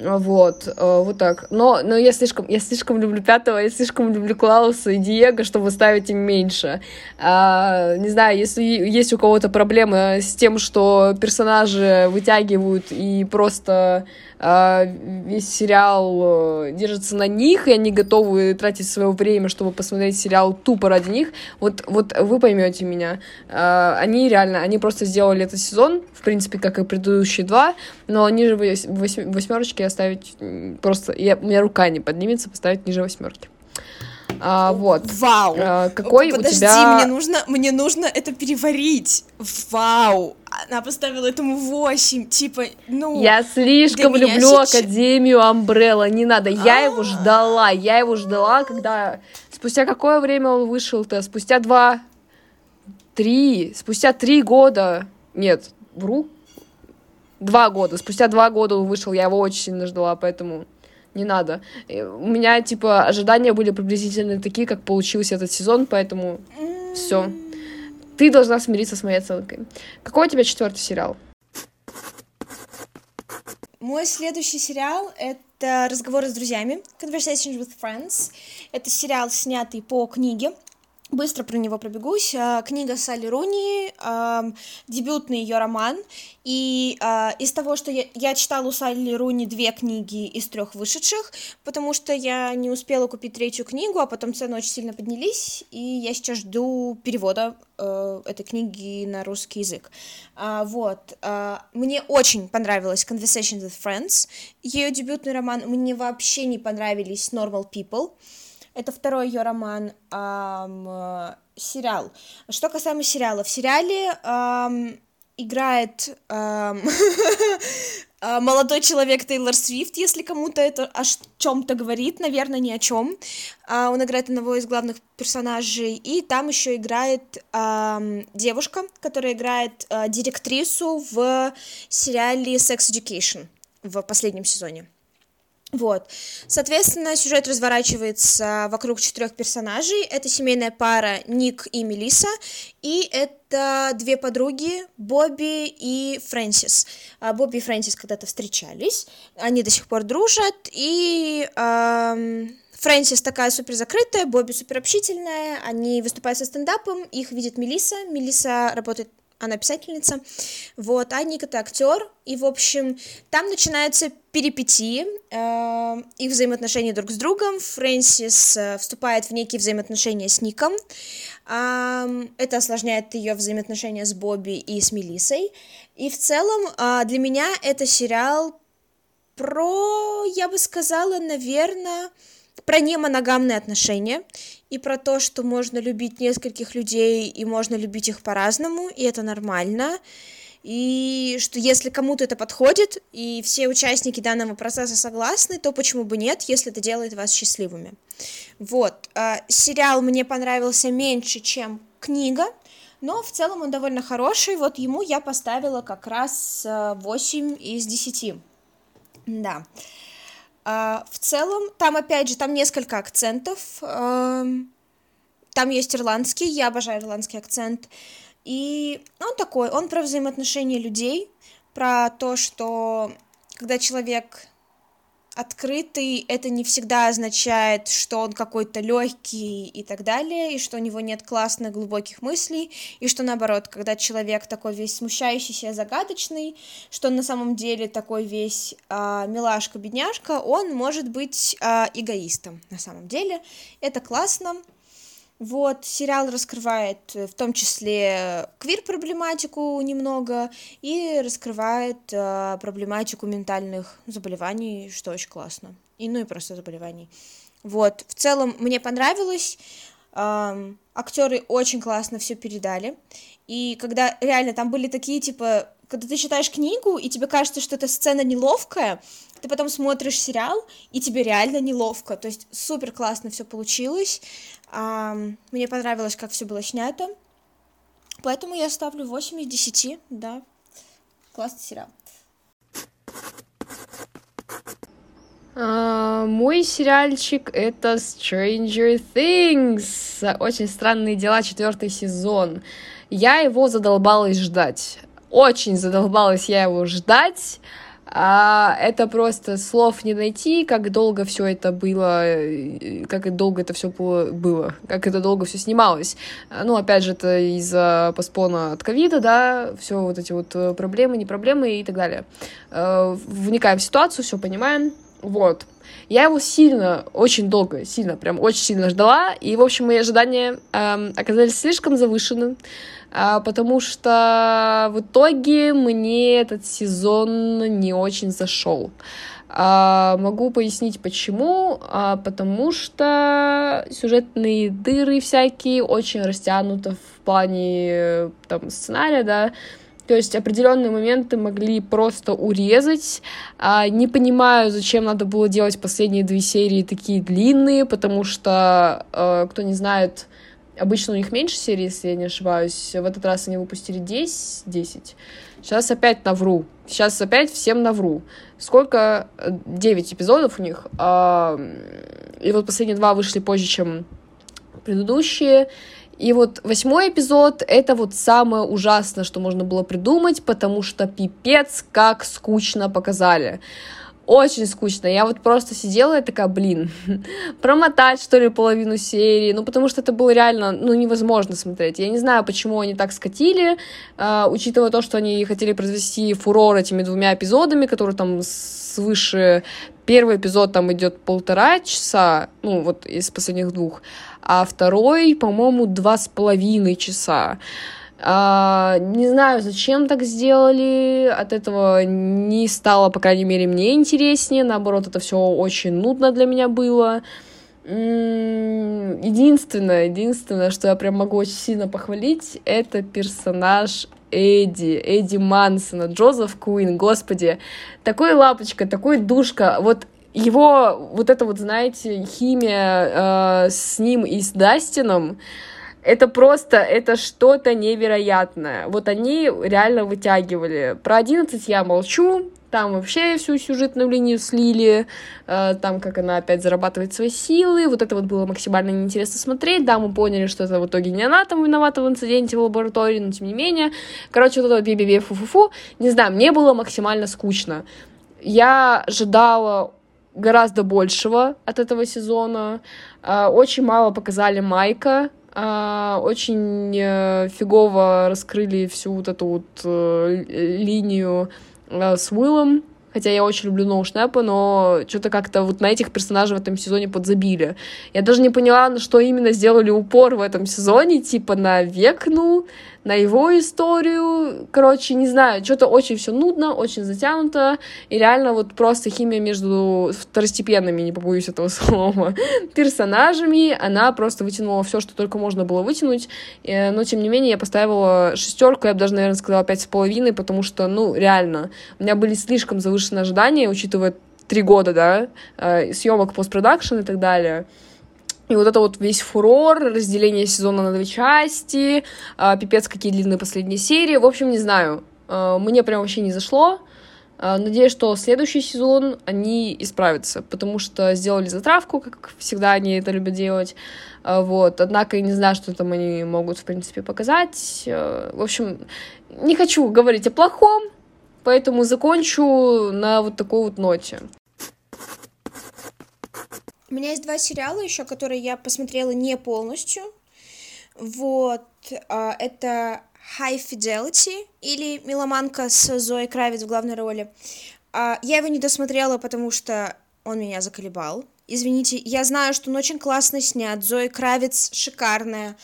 Вот, э, вот так. Но, но я слишком, я слишком люблю пятого, я слишком люблю Клауса и Диего, чтобы ставить им меньше. А, не знаю, если есть у кого-то проблемы с тем, что персонажи вытягивают и просто а, весь сериал э, держится на них, и они готовы тратить свое время, чтобы посмотреть сериал тупо ради них, вот, вот вы поймете меня. А, они реально, они просто сделали этот сезон, в принципе, как и предыдущие два, но ниже оставить просто... Я, у меня рука не поднимется поставить ниже восьмерки. А, вот.
Вау.
А, какой
Подожди,
у тебя...
мне нужно, мне нужно это переварить. Вау. Она поставила этому 8, типа, ну...
Я слишком люблю сейчас... Академию Амбрелла, не надо. Я его а. ждала, я его ждала, когда... Спустя какое время он вышел-то? Спустя два... Три... Спустя три года... Нет, вру? Два года. Спустя два года он вышел, я его очень сильно ждала, поэтому не надо. У меня, типа, ожидания были приблизительно такие, как получился этот сезон, поэтому все. Ты должна смириться с моей оценкой. Какой у тебя четвертый сериал?
Мой следующий сериал — это «Разговоры с друзьями», Conversations with Friends. Это сериал, снятый по книге Быстро про него пробегусь. А, книга Салли Руни, дебютный ее роман. И а, из того, что я, я читала у Салли Руни две книги из трех вышедших, потому что я не успела купить третью книгу, а потом цены очень сильно поднялись, и я сейчас жду перевода э, этой книги на русский язык. А, вот. мне очень понравилась Conversations with Friends, ее дебютный роман. Мне вообще не понравились Normal People. Это второй ее роман, эм, сериал. Что касаемо сериала, в сериале эм, играет эм, молодой человек Тейлор Свифт, если кому-то это о чем-то говорит, наверное, ни о чем. Э, он играет одного из главных персонажей, и там еще играет э, девушка, которая играет э, директрису в сериале Sex Education в последнем сезоне. Вот. Соответственно, сюжет разворачивается вокруг четырех персонажей. Это семейная пара Ник и Мелиса, и это две подруги Бобби и Фрэнсис. А, Бобби и Фрэнсис когда-то встречались, они до сих пор дружат, и эм, Фрэнсис такая супер закрытая, Бобби супер общительная, они выступают со стендапом, их видит Мелиса, Мелиса работает она писательница, вот, а Ник это актер, и, в общем, там начинаются перипетии, э, их взаимоотношения друг с другом, Фрэнсис э, вступает в некие взаимоотношения с Ником, э, это осложняет ее взаимоотношения с Бобби и с Мелиссой, и в целом э, для меня это сериал про, я бы сказала, наверное, про немоногамные отношения и про то, что можно любить нескольких людей и можно любить их по-разному, и это нормально. И что если кому-то это подходит, и все участники данного процесса согласны, то почему бы нет, если это делает вас счастливыми. Вот. А, сериал мне понравился меньше, чем книга, но в целом он довольно хороший. Вот ему я поставила как раз 8 а, из 10. Да. А, в целом, там, опять же, там несколько акцентов. Там есть ирландский, я обожаю ирландский акцент. И он такой, он про взаимоотношения людей, про то, что когда человек открытый, это не всегда означает, что он какой-то легкий и так далее, и что у него нет классных глубоких мыслей, и что наоборот, когда человек такой весь смущающийся, загадочный, что он на самом деле такой весь а, милашка-бедняжка, он может быть а, эгоистом на самом деле. Это классно, вот, сериал раскрывает э, в том числе квир-проблематику немного и раскрывает э, проблематику ментальных заболеваний, что очень классно. И ну и просто заболеваний. Вот, в целом мне понравилось. Эм, актеры очень классно все передали. И когда реально там были такие, типа, когда ты читаешь книгу, и тебе кажется, что эта сцена неловкая, ты потом смотришь сериал, и тебе реально неловко. То есть супер классно все получилось. Мне понравилось, как все было снято. Поэтому я ставлю 8 из 10, да. Классный сериал.
Uh, мой сериальчик это Stranger Things. Очень странные дела, четвертый сезон. Я его задолбалась ждать. Очень задолбалась я его ждать. А, это просто слов не найти, как долго все это было, э, как долго это все было, как это долго все снималось. Ну, опять же, это из-за поспона от ковида, да, все вот эти вот э, проблемы, не проблемы и так далее. Э, вникаем в ситуацию, все понимаем. Вот. Я его сильно, очень долго, сильно, прям очень сильно ждала, и, в общем, мои ожидания эм, оказались слишком завышены, э, потому что в итоге мне этот сезон не очень зашел. А, могу пояснить почему, а, потому что сюжетные дыры всякие очень растянуты в плане там сценария, да, то есть определенные моменты могли просто урезать. А, не понимаю, зачем надо было делать последние две серии такие длинные, потому что, а, кто не знает, обычно у них меньше серий, если я не ошибаюсь. В этот раз они выпустили 10. 10. Сейчас опять навру. Сейчас опять всем навру. Сколько? 9 эпизодов у них. А, и вот последние два вышли позже, чем предыдущие. И вот восьмой эпизод — это вот самое ужасное, что можно было придумать, потому что пипец как скучно показали. Очень скучно. Я вот просто сидела и такая, блин, промотать, что ли, половину серии. Ну, потому что это было реально, ну, невозможно смотреть. Я не знаю, почему они так скатили, э, учитывая то, что они хотели произвести фурор этими двумя эпизодами, которые там свыше... Первый эпизод там идет полтора часа, ну, вот из последних двух, а второй, по-моему, два с половиной часа. А, не знаю, зачем так сделали, от этого не стало, по крайней мере, мне интереснее, наоборот, это все очень нудно для меня было. Единственное, единственное, что я прям могу очень сильно похвалить, это персонаж Эдди, Эдди Мансона, Джозеф Куин, господи, такой лапочка, такой душка, вот его вот это вот, знаете, химия э, с ним и с Дастином, это просто, это что-то невероятное. Вот они реально вытягивали. Про 11 я молчу, там вообще всю сюжетную линию слили, э, там как она опять зарабатывает свои силы, вот это вот было максимально неинтересно смотреть, да, мы поняли, что это в итоге не она там виновата в инциденте в лаборатории, но тем не менее, короче, вот это вот би-би-би, фу-фу-фу, не знаю, мне было максимально скучно. Я ожидала гораздо большего от этого сезона, э, очень мало показали Майка, Uh, очень uh, фигово раскрыли всю вот эту вот uh, линию Э, с Уиллом, хотя я очень люблю Ноушнепа, но что-то как-то вот на этих персонажей в этом сезоне подзабили. Я даже не поняла, на что именно сделали упор в этом сезоне, типа на Векну, на его историю. Короче, не знаю, что-то очень все нудно, очень затянуто, и реально вот просто химия между второстепенными, не побоюсь этого слова, персонажами, она просто вытянула все, что только можно было вытянуть, э, но тем не менее я поставила шестерку, я бы даже, наверное, сказала пять с половиной, потому что, ну, реально, у меня были слишком завышенные ожидания, учитывая три года, да, э, съемок постпродакшн и так далее. И вот это вот весь фурор, разделение сезона на две части, э, пипец, какие длинные последние серии. В общем, не знаю. Э, мне прям вообще не зашло. Э, надеюсь, что следующий сезон они исправятся, потому что сделали затравку, как всегда они это любят делать. Вот. Однако я не знаю, что там они могут, в принципе, показать. В общем, не хочу говорить о плохом, поэтому закончу на вот такой вот ноте.
У меня есть два сериала еще, которые я посмотрела не полностью. Вот, а, это High Fidelity или Меломанка с Зоей Кравец в главной роли. А, я его не досмотрела, потому что он меня заколебал. Извините, я знаю, что он очень классно снят, Зоя Кравец шикарная,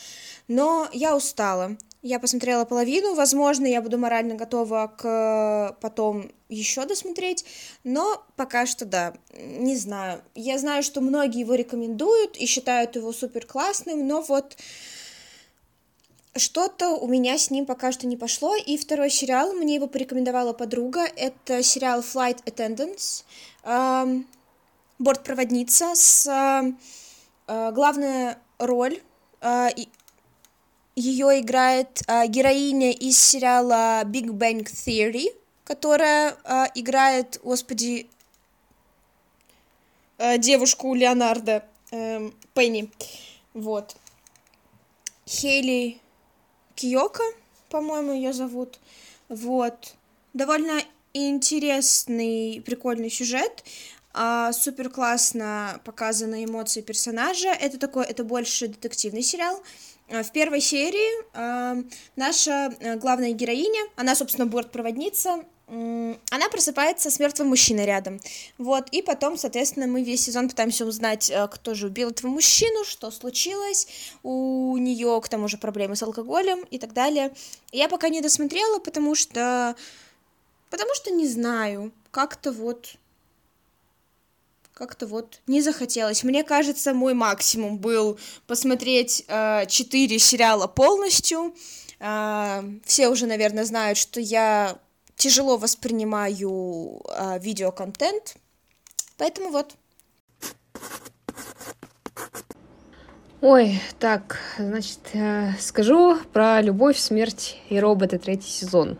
но я устала. Я посмотрела половину, возможно, я буду морально готова к потом еще досмотреть, но пока что да, не знаю. Я знаю, что многие его рекомендуют и считают его супер классным, но вот что-то у меня с ним пока что не пошло. И второй сериал, мне его порекомендовала подруга, это сериал Flight Attendants, э, бортпроводница с э, главная роль э, ее играет э, героиня из сериала Big Bang Theory, которая э, играет, господи, э, девушку Леонардо э, Пенни. Вот. Хейли Киока, по-моему, ее зовут. Вот. Довольно интересный, прикольный сюжет. А, супер классно показаны эмоции персонажа. Это такой, это больше детективный сериал. Э, в первой серии э, наша э, главная героиня, она, собственно, бортпроводница, э, она просыпается с мертвым мужчиной рядом. Вот, и потом, соответственно, мы весь сезон пытаемся узнать, кто же убил этого мужчину, что случилось, у нее к тому же проблемы с алкоголем и так далее. Я пока не досмотрела, потому что... Потому что не знаю, как-то вот как-то вот не захотелось. Мне кажется, мой максимум был посмотреть э, четыре э, сериала полностью. Э, все уже, наверное, знают, что я тяжело воспринимаю э, видеоконтент, поэтому вот.
Ой, так, значит, э, скажу про «Любовь, смерть и роботы» третий сезон.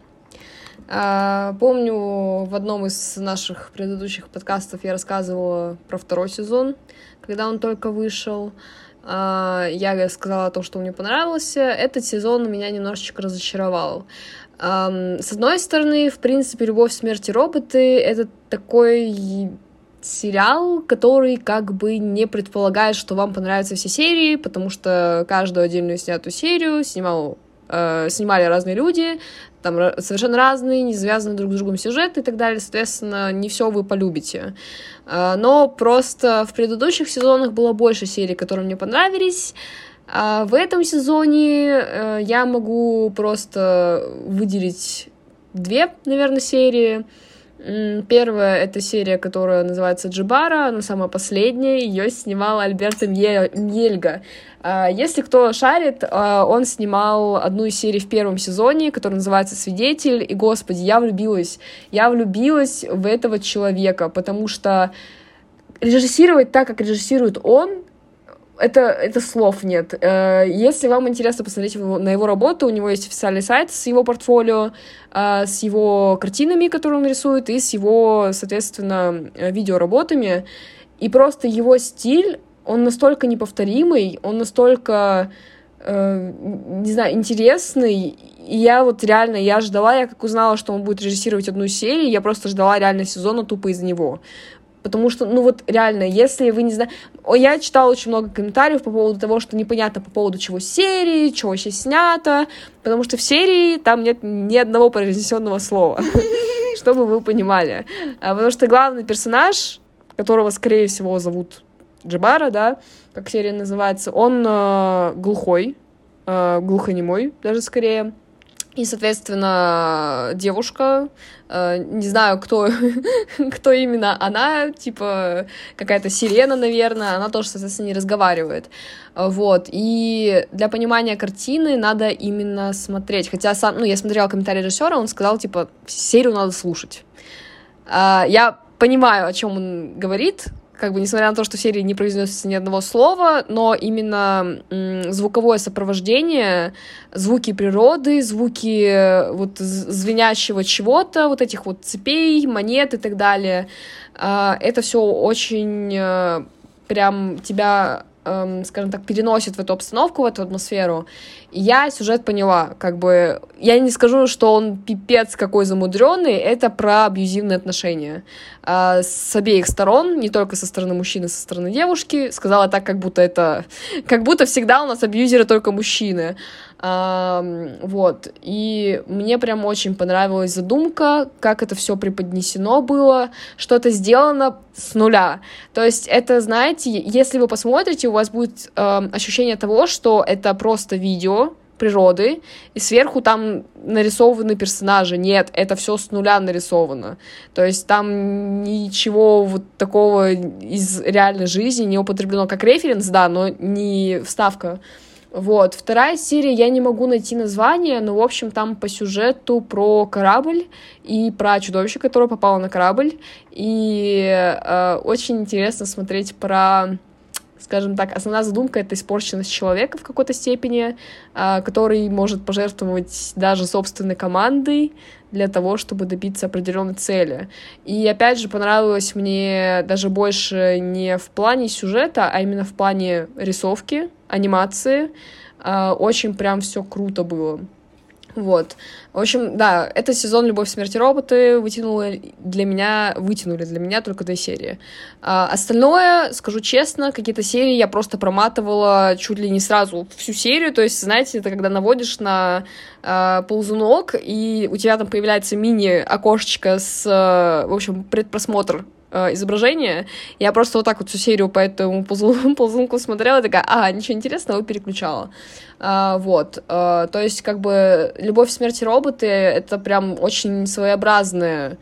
А, помню, в одном из наших предыдущих подкастов я рассказывала про второй сезон, когда он только вышел. А, я сказала то, что мне понравился. Этот сезон меня немножечко разочаровал. С одной стороны, в принципе, «Любовь, смерть и роботы» — это такой сериал, который как бы не предполагает, что вам понравятся все серии, потому что каждую отдельную снятую серию снимал э, снимали разные люди, там совершенно разные, не связанные друг с другом сюжеты и так далее, соответственно, не все вы полюбите. Э, но просто в предыдущих сезонах было больше серий, которые мне понравились, а в этом сезоне э, я могу просто выделить две, наверное, серии. Первая — это серия, которая называется «Джибара», она самая последняя, ее снимал Альберто Мьельга. А, если кто шарит, а, он снимал одну из серий в первом сезоне, которая называется «Свидетель», и, господи, я влюбилась. Я влюбилась в этого человека, потому что режиссировать так, как режиссирует он, это, это слов нет. Э, если вам интересно посмотреть на его работу, у него есть официальный сайт с его портфолио, э, с его картинами, которые он рисует, и с его, соответственно, видеоработами. И просто его стиль, он настолько неповторимый, он настолько э, не знаю, интересный. И я вот реально, я ждала, я как узнала, что он будет режиссировать одну серию, я просто ждала реально сезона тупо из-за него. Потому что, ну вот реально, если вы не знаете... Я читала очень много комментариев по поводу того, что непонятно по поводу чего серии, чего вообще снято, потому что в серии там нет ни одного произнесенного слова, чтобы вы понимали. А потому что главный персонаж, которого, скорее всего, зовут Джабара, да, как серия называется, он э, глухой, э, глухонемой даже скорее. И, соответственно, девушка, э, не знаю, кто, кто именно она, типа какая-то сирена, наверное, она тоже, соответственно, не разговаривает. Вот. И для понимания картины надо именно смотреть. Хотя сам, ну, я смотрела комментарий режиссера, он сказал, типа, серию надо слушать. Э, я понимаю, о чем он говорит, как бы, несмотря на то, что в серии не произносится ни одного слова, но именно звуковое сопровождение, звуки природы, звуки э, вот звенящего чего-то, вот этих вот цепей, монет и так далее, э, это все очень э, прям тебя эм, скажем так, переносит в эту обстановку, в эту атмосферу. Я сюжет поняла, как бы, я не скажу, что он пипец какой замудренный, это про абьюзивные отношения э, с обеих сторон, не только со стороны мужчины, со стороны девушки. Сказала так, как будто это, как будто всегда у нас абьюзеры только мужчины. Вот. И мне прям очень понравилась задумка, как это все преподнесено было, что это сделано с нуля. То есть это, знаете, если вы посмотрите, у вас будет э, ощущение того, что это просто видео, природы, и сверху там нарисованы персонажи. Нет, это все с нуля нарисовано. То есть там ничего вот такого из реальной жизни не употреблено как референс, да, но не вставка вот. Вторая серия, я не могу найти название, но, в общем, там по сюжету про корабль и про чудовище, которое попало на корабль. И э, очень интересно смотреть про скажем так, основная задумка — это испорченность человека в какой-то степени, э, который может пожертвовать даже собственной командой для того, чтобы добиться определенной цели. И опять же, понравилось мне даже больше не в плане сюжета, а именно в плане рисовки, анимации. А, очень прям все круто было. Вот. В общем, да, этот сезон «Любовь, смерти роботы» вытянули для меня, вытянули для меня только две серии. А остальное, скажу честно, какие-то серии я просто проматывала чуть ли не сразу всю серию, то есть, знаете, это когда наводишь на э, ползунок, и у тебя там появляется мини-окошечко с, в общем, предпросмотр э, изображение. Я просто вот так вот всю серию по этому ползун, ползунку смотрела, и такая, а, ничего интересного, и переключала. А, вот, а, то есть, как бы, «Любовь, смерти роботы» — это прям очень своеобразная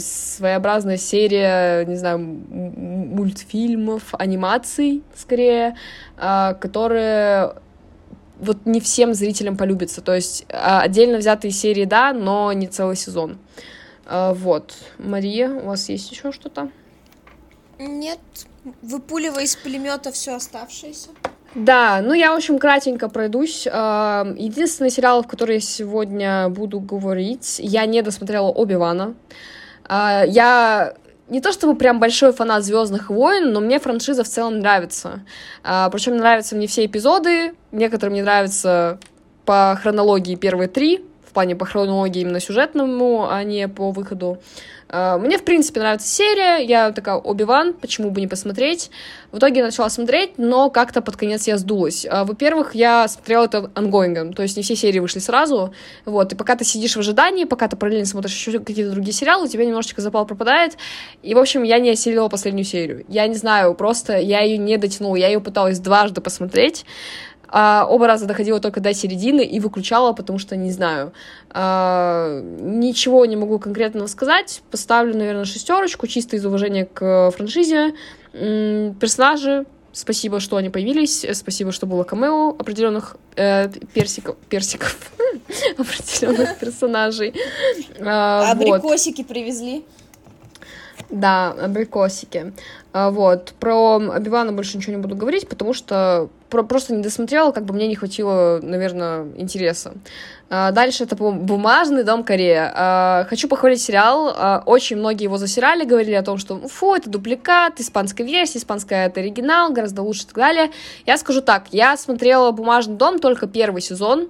своеобразная серия, не знаю, мультфильмов, анимаций, скорее, а, которые вот не всем зрителям полюбятся. То есть а, отдельно взятые серии, да, но не целый сезон. А, вот. Мария, у вас есть еще что-то?
Нет, выпуливая из пулемета все оставшееся.
Да, ну я, в общем, кратенько пройдусь. А, единственный сериал, в который я сегодня буду говорить, я не досмотрела Оби-Вана. А, я не то чтобы прям большой фанат Звездных войн, но мне франшиза в целом нравится. Причем нравятся мне все эпизоды, некоторым мне нравятся по хронологии первые три, в плане по хронологии именно сюжетному, а не по выходу. А, мне, в принципе, нравится серия, я такая, Оби-Ван, почему бы не посмотреть. В итоге начала смотреть, но как-то под конец я сдулась. А, во-первых, я смотрела это ongoing ом, то есть не все серии вышли сразу, вот, и пока ты сидишь в ожидании, пока ты параллельно смотришь еще какие-то другие сериалы, у тебя немножечко запал пропадает, и, в общем, я не осилила последнюю серию. Я не знаю, просто я ее не дотянула, я ее пыталась дважды посмотреть, а оба раза доходила только до середины и выключала, потому что не знаю. А, ничего не могу конкретного сказать. Поставлю, наверное, шестерочку, чисто из уважения к франшизе. Персонажи Спасибо, что они появились. Спасибо, что было камео определенных э, персиков, персиков определенных персонажей.
А, абрикосики привезли.
Да, абрикосики. А, вот. Про Обивана больше ничего не буду говорить, потому что про просто не досмотрела, как бы мне не хватило, наверное, интереса. А, дальше это «Бумажный дом Корея». А, хочу похвалить сериал. Очень многие его засирали, говорили о том, что фу, это дубликат, испанская версия, испанская это оригинал, гораздо лучше и так далее. Я скажу так, я смотрела «Бумажный дом» только первый сезон,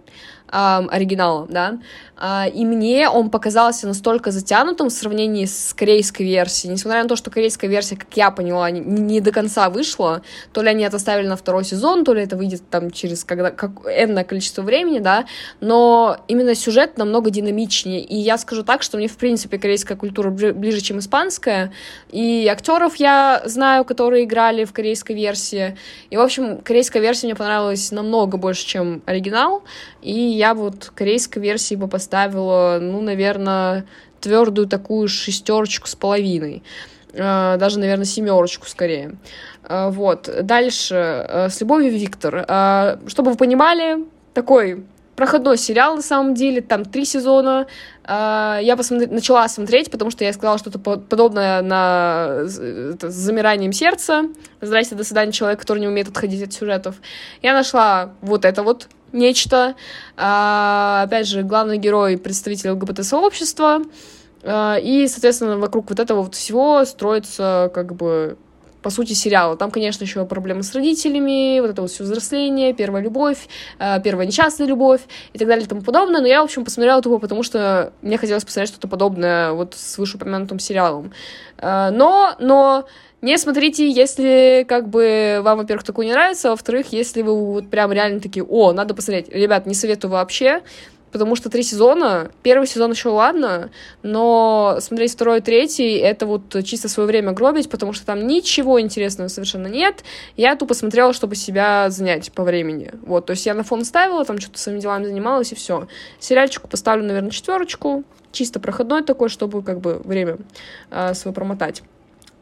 оригинала, да, а, и мне он показался настолько затянутым в сравнении с корейской версией, несмотря на то, что корейская версия, как я поняла, не, не до конца вышла, то ли они это оставили на второй сезон, то ли это выйдет там через когда, как, энное количество времени, да, но именно сюжет намного динамичнее, и я скажу так, что мне, в принципе, корейская культура ближе, чем испанская, и актеров я знаю, которые играли в корейской версии, и, в общем, корейская версия мне понравилась намного больше, чем оригинал, и я вот корейской версии бы поставила ну, наверное, твердую такую шестерочку с половиной. Э, даже, наверное, семерочку скорее. Э, вот. Дальше. Э, с любовью Виктор. Чтобы вы понимали, такой проходной сериал, на самом деле, там три сезона. Я посмотри, начала смотреть, потому что я сказала что-то подобное на с замиранием сердца. Здрасте, до свидания, человек, который не умеет отходить от сюжетов. Я нашла вот это вот нечто. А, опять же, главный герой — представитель ЛГБТ-сообщества. А, и, соответственно, вокруг вот этого вот всего строится как бы по сути, сериала. Там, конечно, еще проблемы с родителями, вот это вот все взросление, первая любовь, а, первая несчастная любовь и так далее и тому подобное. Но я, в общем, посмотрела тупо, потому что мне хотелось посмотреть что-то подобное вот с вышеупомянутым сериалом. А, но, но не смотрите, если как бы вам, во-первых, такое не нравится, а во-вторых, если вы вот прям реально такие, о, надо посмотреть. Ребят, не советую вообще, потому что три сезона, первый сезон еще ладно, но смотреть второй третий, это вот чисто свое время гробить, потому что там ничего интересного совершенно нет. Я тупо смотрела, чтобы себя занять по времени. Вот, то есть я на фон ставила, там что-то своими делами занималась, и все. Сериальчику поставлю, наверное, четверочку, чисто проходной такой, чтобы как бы время э, свое промотать.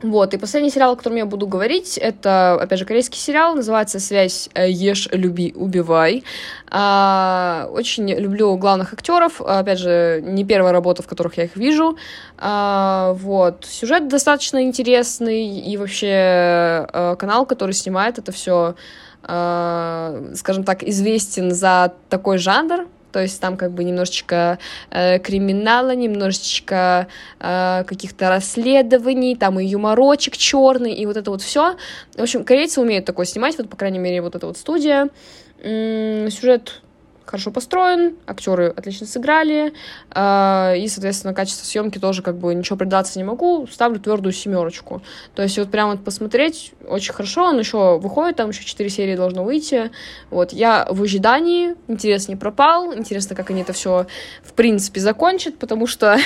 Вот, и последний сериал, о котором я буду говорить, это, опять же, корейский сериал, называется «Связь э, Ешь, люби, убивай». А, очень люблю главных актеров, опять же, не первая работа, в которых я их вижу. А, вот, сюжет достаточно интересный, и вообще а, канал, который снимает это все, а, скажем так, известен за такой жанр, то есть там как бы немножечко э, криминала, немножечко э, каких-то расследований, там и юморочек черный, и вот это вот все. В общем, корейцы умеют такое снимать, вот, по крайней мере, вот эта вот студия. М-м, сюжет хорошо построен, актеры отлично сыграли, э, и, соответственно, качество съемки тоже как бы ничего придаться не могу, ставлю твердую семерочку. То есть вот прямо вот посмотреть очень хорошо, он еще выходит, там еще 4 серии должно выйти. Вот, я в ожидании, интерес не пропал, интересно, как они это все в принципе закончат, потому что,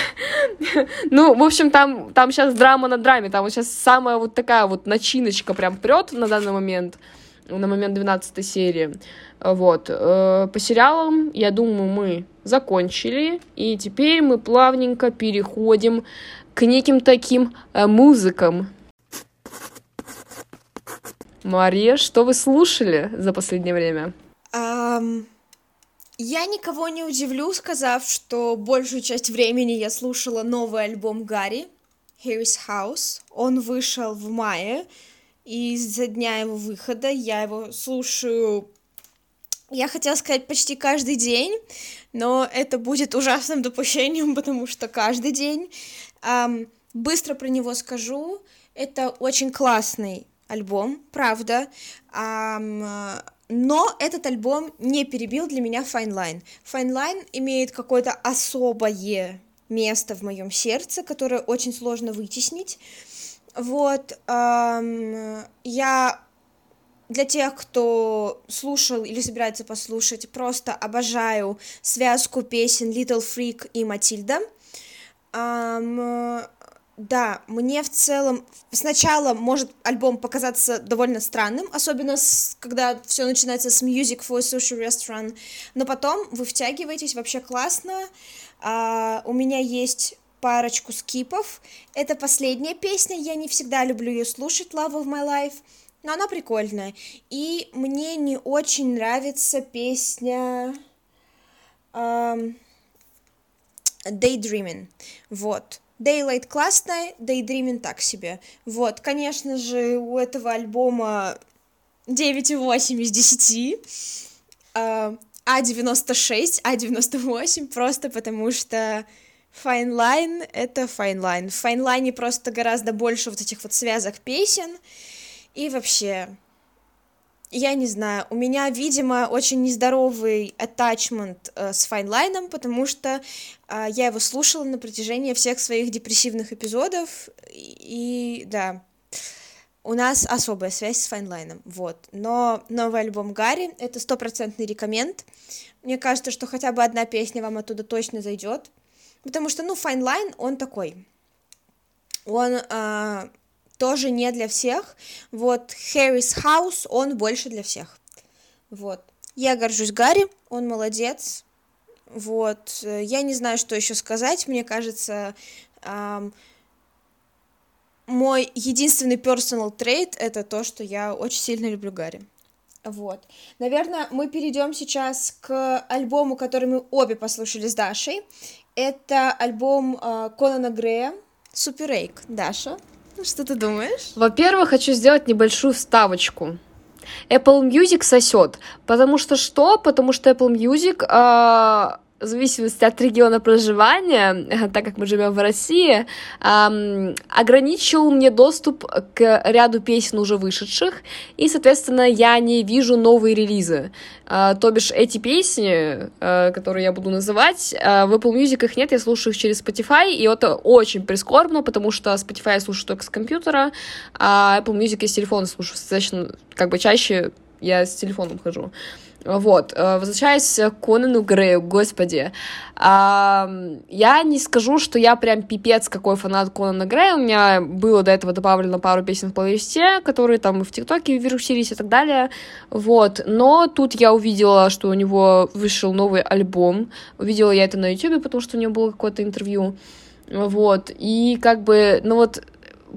ну, в общем, там, там сейчас драма на драме, там вот сейчас самая вот такая вот начиночка прям прет на данный момент, на момент 12 серии. Вот. Э, по сериалам, я думаю, мы закончили. И теперь мы плавненько переходим к неким таким э, музыкам. Мария, что вы слушали за последнее время?
Um, я никого не удивлю, сказав, что большую часть времени я слушала новый альбом Гарри, Harry's House. Он вышел в мае, и за дня его выхода я его слушаю я хотела сказать почти каждый день, но это будет ужасным допущением, потому что каждый день. Um, быстро про него скажу. Это очень классный альбом, правда. Um, но этот альбом не перебил для меня Fine Line. Fine Line имеет какое-то особое место в моем сердце, которое очень сложно вытеснить. Вот, эм, я для тех, кто слушал или собирается послушать, просто обожаю связку песен Little Freak и Матильда. Um, да, мне в целом сначала может альбом показаться довольно странным, особенно с, когда все начинается с Music for Social Restaurant, но потом вы втягиваетесь вообще классно. А, у меня есть парочку скипов. Это последняя песня, я не всегда люблю ее слушать, Love of My Life, но она прикольная. И мне не очень нравится песня um, Daydreaming, вот. Daylight классная, Daydreaming так себе. Вот, конечно же, у этого альбома 9,8 из 10. А96, А98, просто потому что Line — это Line. В Line просто гораздо больше вот этих вот связок песен. И вообще, я не знаю, у меня, видимо, очень нездоровый attachment э, с Файнлайном, потому что э, я его слушала на протяжении всех своих депрессивных эпизодов, и, и да, у нас особая связь с Файнлайном, вот. Но новый альбом Гарри — это стопроцентный рекоменд. Мне кажется, что хотя бы одна песня вам оттуда точно зайдет, потому что, ну, Файнлайн, он такой, он э, тоже не для всех. Вот Harry's House, он больше для всех. Вот. Я горжусь Гарри, он молодец. Вот. Я не знаю, что еще сказать. Мне кажется, эм, мой единственный personal trait это то, что я очень сильно люблю Гарри. Вот. Наверное, мы перейдем сейчас к альбому, который мы обе послушали с Дашей. Это альбом э, Конана Грея, Супер Эйк. Даша, что ты думаешь?
Во-первых, хочу сделать небольшую вставочку. Apple Music сосет. Потому что что? Потому что Apple Music э, в зависимости от региона проживания, так как мы живем в России, эм, ограничил мне доступ к ряду песен уже вышедших, и, соответственно, я не вижу новые релизы. Э, то бишь, эти песни, э, которые я буду называть, э, в Apple Music их нет, я слушаю их через Spotify, и это очень прискорбно, потому что Spotify я слушаю только с компьютера, а Apple Music я с телефона слушаю, достаточно, как бы чаще я с телефоном хожу. Вот, э, возвращаясь к Конану Грею, господи, я не скажу, что я прям пипец какой фанат Конана Грея, у меня было до этого добавлено пару песен в плейлисте, которые там в ТикТоке вирусились и так далее, вот, но тут я увидела, что у него вышел новый альбом, увидела я это на Ютубе, потому что у него было какое-то интервью, вот, и как бы, ну вот,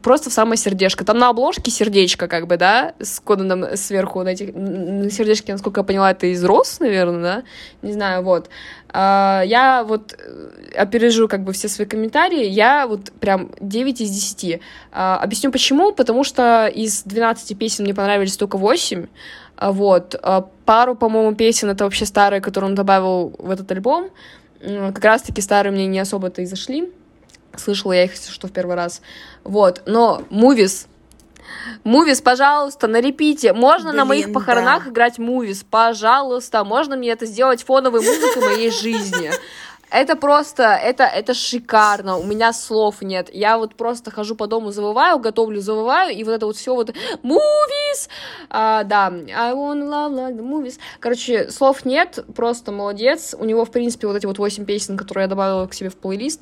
просто в самое сердечко. Там на обложке сердечко, как бы, да, с Конаном сверху на этих на сердечке, насколько я поняла, это из роз, наверное, да, не знаю, вот. А, я вот э, опережу как бы все свои комментарии, я вот прям 9 из 10. А, объясню почему, потому что из 12 песен мне понравились только 8, а, вот. А, пару, по-моему, песен это вообще старые, которые он добавил в этот альбом, как раз-таки старые мне не особо-то и зашли, Слышала я их, что в первый раз. Вот, но Мувис, Мувис, пожалуйста, на репите. Можно Блин, на моих похоронах да. играть Мувис? Пожалуйста. Можно мне это сделать фоновой музыкой моей жизни? Это просто, это, это шикарно. У меня слов нет. Я вот просто хожу по дому, завываю, готовлю, завываю, и вот это вот все вот movies, а, да, I wanna love like the movies. Короче, слов нет, просто молодец. У него, в принципе, вот эти вот восемь песен, которые я добавила к себе в плейлист,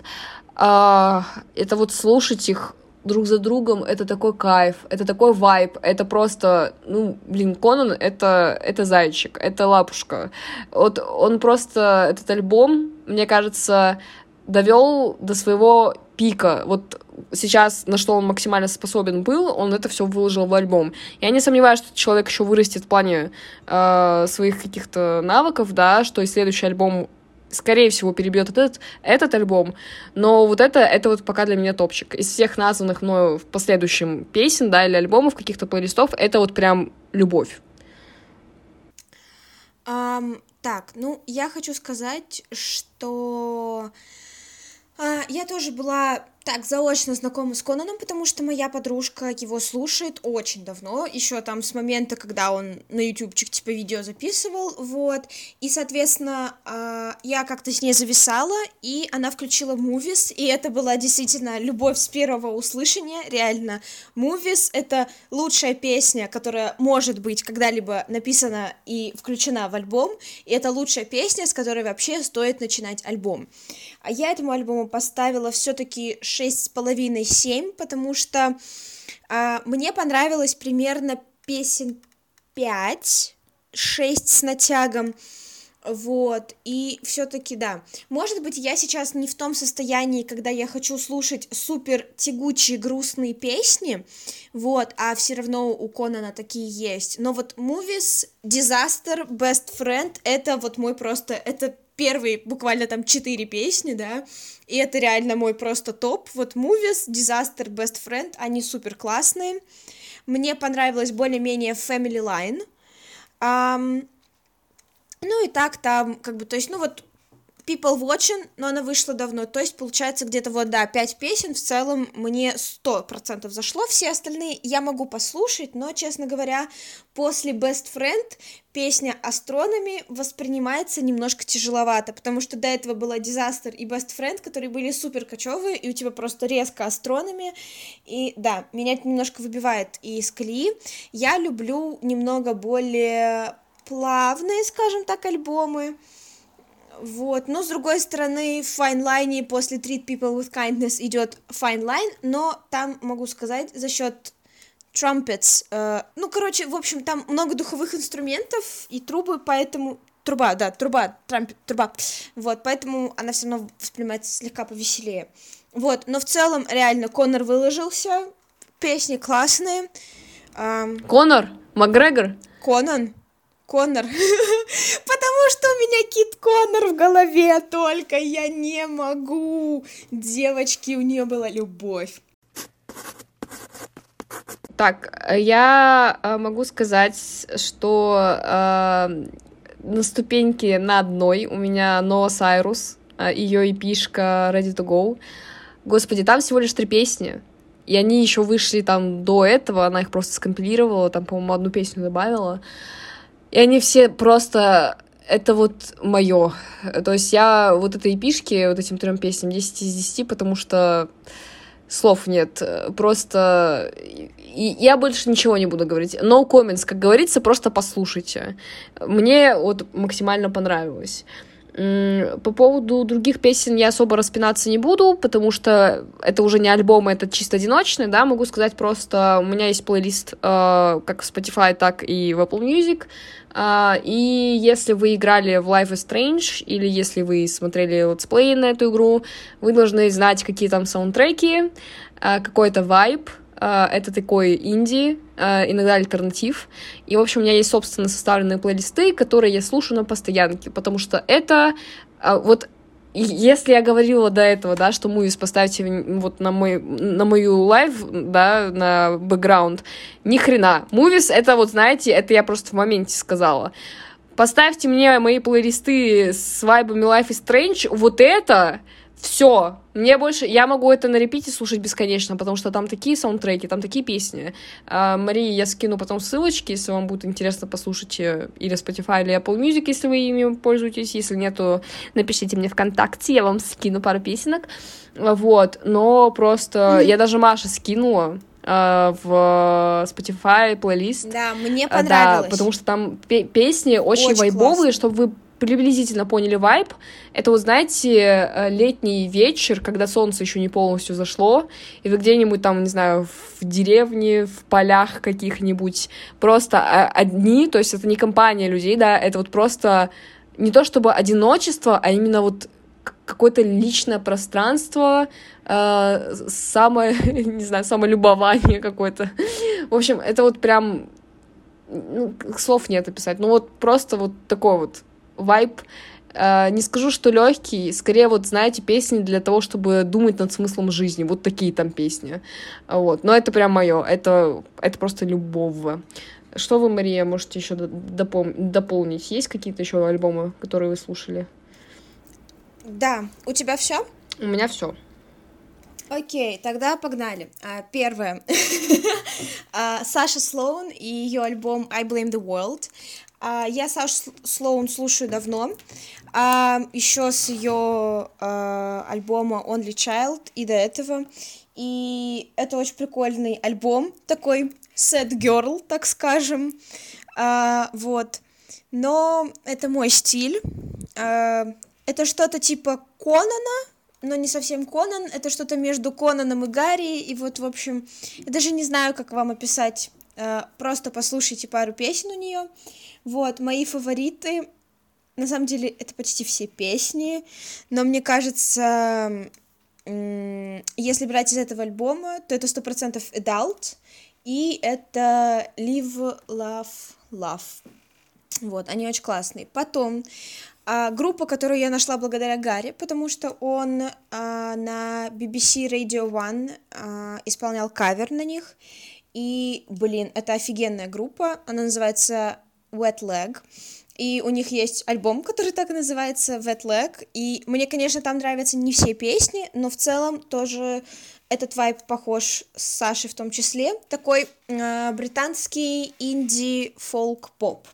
а, это вот слушать их друг за другом, это такой кайф, это такой вайб, это просто, ну, блин, Конан, это, это зайчик, это лапушка. Вот он просто, этот альбом, мне кажется, довел до своего пика. Вот сейчас, на что он максимально способен был, он это все выложил в альбом. Я не сомневаюсь, что человек еще вырастет в плане э, своих каких-то навыков, да, что и следующий альбом скорее всего, перебьет этот, этот альбом, но вот это, это вот пока для меня топчик. Из всех названных мною в последующем песен, да, или альбомов, каких-то плейлистов, это вот прям любовь.
Um, так, ну, я хочу сказать, что uh, я тоже была так заочно знакома с Конаном, потому что моя подружка его слушает очень давно, еще там с момента, когда он на ютубчик типа видео записывал, вот, и, соответственно, э, я как-то с ней зависала, и она включила Movies, и это была действительно любовь с первого услышания, реально, Movies — это лучшая песня, которая может быть когда-либо написана и включена в альбом, и это лучшая песня, с которой вообще стоит начинать альбом. А я этому альбому поставила все-таки шесть с половиной, семь, потому что а, мне понравилось примерно песен пять, шесть с натягом, вот, и все-таки да. Может быть, я сейчас не в том состоянии, когда я хочу слушать супер тягучие грустные песни, вот, а все равно у Конана такие есть. Но вот Movies, Disaster, Best Friend, это вот мой просто, это первые буквально там четыре песни, да, и это реально мой просто топ. Вот Movies, Disaster, Best Friend, они супер классные. Мне понравилось более-менее Family Line. Um, ну и так там, как бы, то есть, ну вот, People Watching, но она вышла давно, то есть, получается, где-то вот, да, пять песен в целом мне сто процентов зашло, все остальные я могу послушать, но, честно говоря, после Best Friend песня Астрономи воспринимается немножко тяжеловато, потому что до этого была Disaster и Best Friend, которые были супер кочевые, и у тебя просто резко Астрономи, и да, меня это немножко выбивает из колеи. Я люблю немного более плавные, скажем так, альбомы. Вот, но с другой стороны, в Fine Line после Treat People with Kindness идет Fine Line, но там, могу сказать, за счет trumpets, э, ну, короче, в общем, там много духовых инструментов и трубы, поэтому труба, да, труба, трампет, труба, вот, поэтому она все равно воспринимается слегка повеселее. Вот, но в целом, реально, Конор выложился, песни классные.
Эм... Конор? Макгрегор?
Конан. Коннор, потому что у меня Кит Коннор в голове только, я не могу. Девочки, у нее была любовь.
Так, я э, могу сказать, что э, на ступеньке на одной у меня Ноа Сайрус, э, ее эпишка Ready to Go. Господи, там всего лишь три песни. И они еще вышли там до этого, она их просто скомпилировала, там, по-моему, одну песню добавила. И они все просто это вот мое. То есть я вот этой эпишки, вот этим трем песням 10 из 10, потому что слов нет. Просто и я больше ничего не буду говорить. No comments, как говорится, просто послушайте. Мне вот максимально понравилось. По поводу других песен я особо распинаться не буду, потому что это уже не альбом, это чисто одиночный, да, могу сказать просто, у меня есть плейлист э, как в Spotify, так и в Apple Music, э, и если вы играли в Life is Strange, или если вы смотрели летсплей на эту игру, вы должны знать, какие там саундтреки, э, какой-то вайб, это такой инди, uh, иногда alternative. И, в общем, у меня есть собственно составленные плейлисты, которые я слушаю на постоянке, потому что это uh, вот если я говорила до этого, да, что Movies поставьте вот на мой, на мою life, да, на бэкграунд, ни хрена. Movies, это вот, знаете, это я просто в моменте сказала. Поставьте мне мои плейлисты с вайбами Life is Strange, вот это, все. Мне больше... Я могу это на repeat е слушать бесконечно, потому что там такие саундтреки, там такие песни. А, Марии я скину потом ссылочки, если вам будет интересно послушать э, или Spotify, или Apple Music, если вы ими пользуетесь. Если нет, то напишите мне ВКонтакте, я вам скину пару песенок. Вот. Но просто... Я даже Маше скинула э, в Spotify плейлист.
Да, мне понравилось.
Да, потому что там песни очень, очень вайбовые, чтобы вы приблизительно поняли вайб. Это, вот знаете, э, летний вечер, когда солнце еще не полностью зашло, и вы где-нибудь там, не знаю, в деревне, в полях каких-нибудь, просто а, одни, то есть это не компания людей, да, это вот просто не то чтобы одиночество, а именно вот какое-то личное пространство, э, самое, не знаю, самолюбование какое-то. В общем, это вот прям ну, слов нет описать. Ну вот просто вот такой вот вайб Uh, не скажу, что легкий, скорее вот, знаете, песни для того, чтобы думать над смыслом жизни, вот такие там песни, вот, но это прям мое, это, это просто любовь. Что вы, Мария, можете еще допол- дополнить? Есть какие-то еще альбомы, которые вы слушали?
Да, у тебя все?
У меня все.
Окей, тогда погнали. А, первое. А, Саша Слоун и ее альбом I Blame the World. А, я Сашу Слоун слушаю давно, а, еще с ее а, альбома Only Child и до этого. И это очень прикольный альбом, такой sad girl, так скажем. Вот. Но это мой стиль. Это что-то типа Конана, но не совсем Конан, это что-то между Конаном и Гарри, и вот, в общем, я даже не знаю, как вам описать, просто послушайте пару песен у нее. Вот, мои фавориты, на самом деле, это почти все песни, но мне кажется, если брать из этого альбома, то это сто процентов Adult, и это Live, Love, Love. Вот, они очень классные. Потом а, группа, которую я нашла благодаря Гарри, потому что он а, на BBC Radio One а, исполнял кавер на них. И, блин, это офигенная группа. Она называется Wet Leg. И у них есть альбом, который так и называется Wet Leg. И мне, конечно, там нравятся не все песни, но в целом тоже этот вайб похож с Сашей в том числе. Такой э, британский инди-фолк-поп.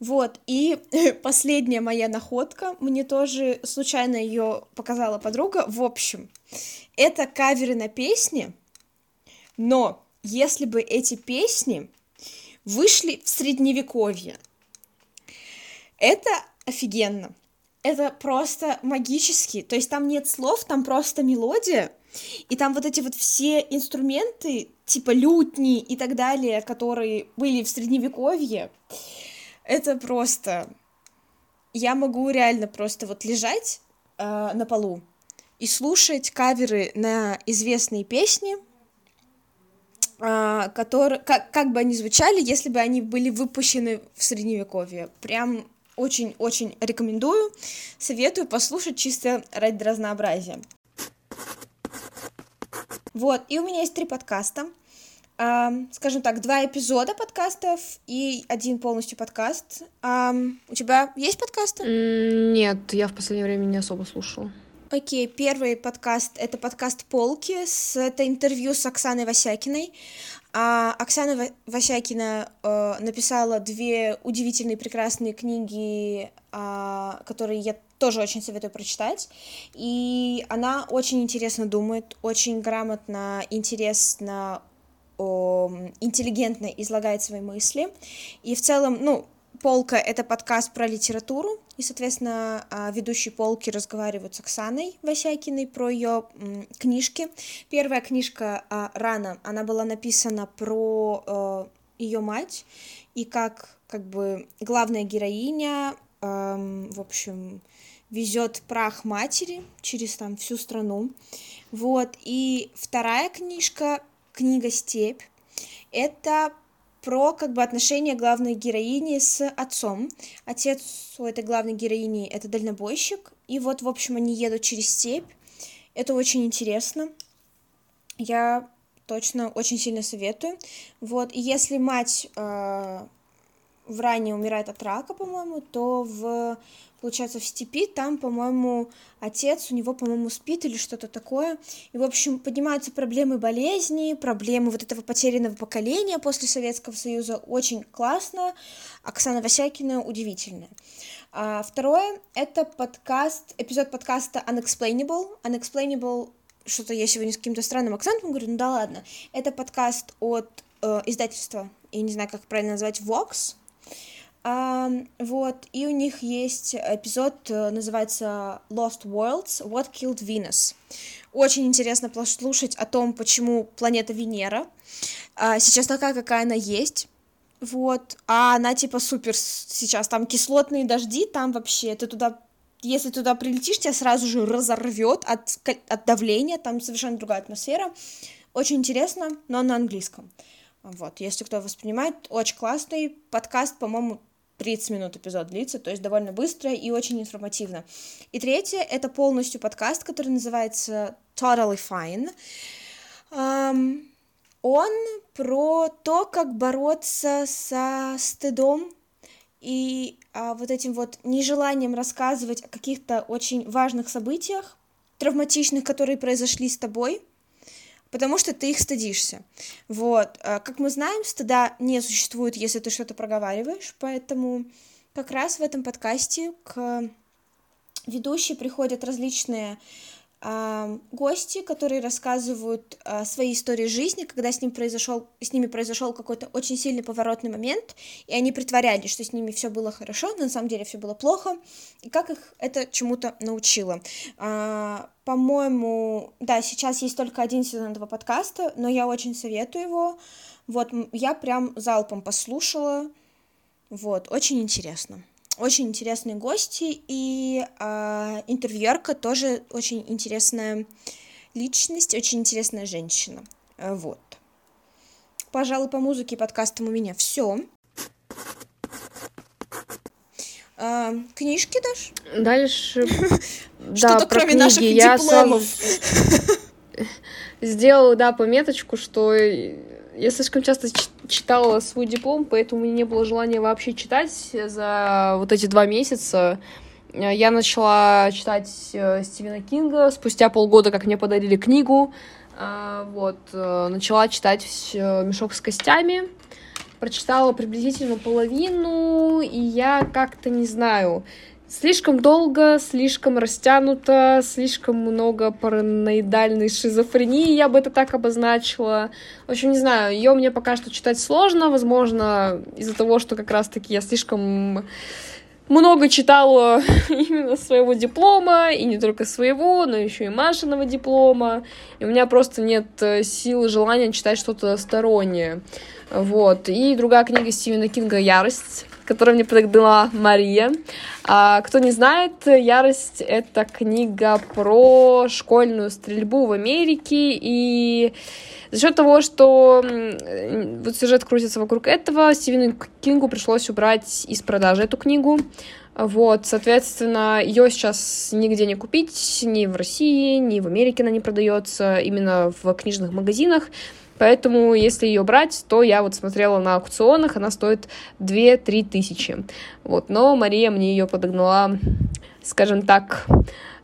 Вот, и последняя моя находка, мне тоже случайно ее показала подруга. В общем, это каверы на песни, но если бы эти песни вышли в средневековье, это офигенно. Это просто магически. То есть там нет слов, там просто мелодия. И там вот эти вот все инструменты, типа лютни и так далее, которые были в средневековье, это просто... Я могу реально просто вот лежать э, на полу и слушать каверы на известные песни, которые, как, как бы они звучали, если бы они были выпущены в Средневековье. Прям очень-очень рекомендую, советую послушать чисто ради разнообразия. Вот, и у меня есть три подкаста скажем так, два эпизода подкастов и один полностью подкаст. у тебя есть подкасты?
Нет, я в последнее время не особо слушала.
Окей, okay, первый подкаст — это подкаст «Полки», с, это интервью с Оксаной Васякиной. А, Оксана Васякина э, написала две удивительные, прекрасные книги, э, которые я тоже очень советую прочитать. И она очень интересно думает, очень грамотно, интересно интеллигентно излагает свои мысли. И в целом, ну, Полка — это подкаст про литературу, и, соответственно, а, ведущие Полки разговаривают с Оксаной Васякиной про ее книжки. Первая книжка а, «Рана», она была написана про э, ее мать, и как, как бы, главная героиня, в общем, везет прах матери через там всю страну. Вот, и вторая книжка книга «Степь». Это про как бы отношения главной героини с отцом. Отец у этой главной героини — это дальнобойщик, и вот, в общем, они едут через степь. Это очень интересно. Я точно очень сильно советую. Вот, и если мать э, в ране умирает от рака, по-моему, то в получается, в степи, там, по-моему, отец у него, по-моему, спит или что-то такое. И, в общем, поднимаются проблемы болезни, проблемы вот этого потерянного поколения после Советского Союза. Очень классно. Оксана Васякина удивительная. А, второе — это подкаст, эпизод подкаста Unexplainable. Unexplainable что-то я сегодня с каким-то странным акцентом говорю, ну да ладно. Это подкаст от э, издательства, я не знаю, как правильно назвать, Vox, вот, и у них есть эпизод, э, называется Lost Worlds, What Killed Venus. Очень интересно послушать о том, почему планета Венера а, сейчас такая, какая она есть. Вот, а она типа супер сейчас, там кислотные дожди, там вообще, ты туда, если туда прилетишь, тебя сразу же разорвет от, от давления, там совершенно другая атмосфера. Очень интересно, но на английском. Вот, если кто воспринимает, очень классный подкаст, по-моему, 30 минут эпизод длится, то есть довольно быстро и очень информативно. И третье — это полностью подкаст, который называется Totally Fine. Um, он про то, как бороться со стыдом и а, вот этим вот нежеланием рассказывать о каких-то очень важных событиях, травматичных, которые произошли с тобой, потому что ты их стыдишься. Вот. А, как мы знаем, стыда не существует, если ты что-то проговариваешь, поэтому как раз в этом подкасте к ведущей приходят различные э, гости, которые рассказывают э, свои истории жизни, когда с, ним произошел, с ними произошел какой-то очень сильный поворотный момент, и они притворялись, что с ними все было хорошо, но на самом деле все было плохо, и как их это чему-то научило. Э, по-моему, да, сейчас есть только один сезон этого подкаста, но я очень советую его. Вот, я прям залпом послушала. Вот, очень интересно очень интересные гости, и э, интервьюерка тоже очень интересная личность, очень интересная женщина. Э, вот. Пожалуй, по музыке и подкастам у меня все. А, книжки дашь?
Дальше. Что-то кроме наших дипломов. Сделала, да, пометочку, что я слишком часто читала свой диплом, поэтому у не было желания вообще читать за вот эти два месяца. Я начала читать э, Стивена Кинга спустя полгода, как мне подарили книгу. А, вот, э, начала читать «Мешок с костями». Прочитала приблизительно половину, и я как-то не знаю, Слишком долго, слишком растянуто, слишком много параноидальной шизофрении, я бы это так обозначила. В общем, не знаю, ее мне пока что читать сложно, возможно, из-за того, что как раз-таки я слишком много читала именно своего диплома, и не только своего, но еще и Машиного диплома, и у меня просто нет э, сил и желания читать что-то стороннее. Вот. И другая книга Стивена Кинга «Ярость», которую мне подогнала Мария. А, кто не знает, «Ярость» — это книга про школьную стрельбу в Америке, и за счет того, что вот сюжет крутится вокруг этого, Стивену Кингу пришлось убрать из продажи эту книгу. Вот, соответственно, ее сейчас нигде не купить, ни в России, ни в Америке она не продается, именно в книжных магазинах. Поэтому, если ее брать, то я вот смотрела на аукционах, она стоит 2-3 тысячи. Вот, но Мария мне ее подогнала, скажем так,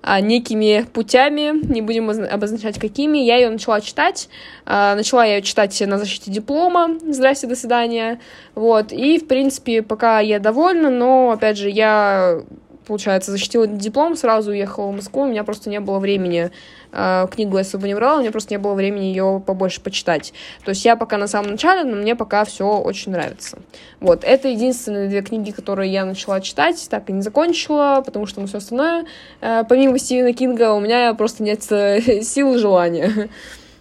а, некими путями, не будем обозначать какими. Я ее начала читать. А, начала я ее читать на защите диплома. Здрасте, до свидания. Вот. И, в принципе, пока я довольна, но, опять же, я получается, защитила диплом, сразу уехала в Москву, у меня просто не было времени, э, книгу я особо не брала, у меня просто не было времени ее побольше почитать. То есть я пока на самом начале, но мне пока все очень нравится. Вот, это единственные две книги, которые я начала читать, так и не закончила, потому что ну, все остальное, э, помимо Стивена Кинга, у меня просто нет э, сил и желания.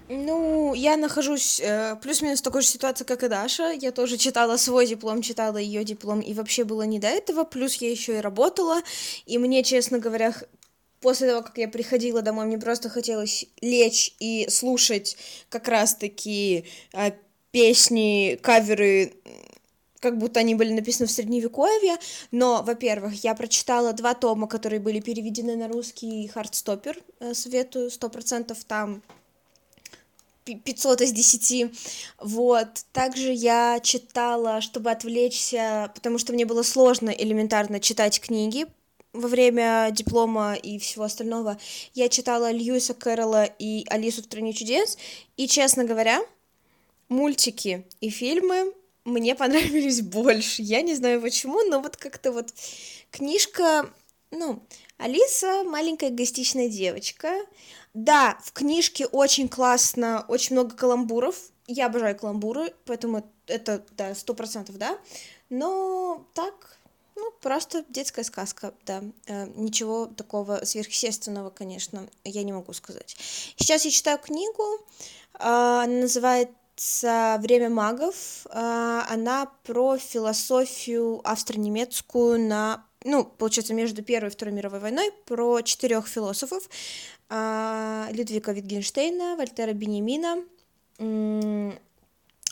Ну, я нахожусь э, плюс-минус в такой же ситуации, как и Даша. Я тоже читала свой диплом, читала ее диплом, и вообще было не до этого. Плюс я еще и работала. И мне, честно говоря, после того, как я приходила домой, мне просто хотелось лечь и слушать как раз-таки э, песни, каверы как будто они были написаны в средневековье, но, во-первых, я прочитала два тома, которые были переведены на русский Хардстоппер, э, советую, сто процентов там 500 из 10. Вот. Также я читала, чтобы отвлечься, потому что мне было сложно элементарно читать книги во время диплома и всего остального. Я читала Льюиса Кэрролла и Алису в стране чудес. И, честно говоря, мультики и фильмы мне понравились больше. Я не знаю почему, но вот как-то вот книжка, ну, Алиса маленькая эгоистичная девочка, да, в книжке очень классно, очень много каламбуров. Я обожаю каламбуры, поэтому это, да, сто процентов, да. Но так, ну, просто детская сказка, да. Э, ничего такого сверхъестественного, конечно, я не могу сказать. Сейчас я читаю книгу, э, она называется «Время магов». Э, она про философию австро-немецкую на ну, получается, между Первой и Второй мировой войной, про четырех философов. А, Людвига Витгенштейна, Вольтера Бенемина,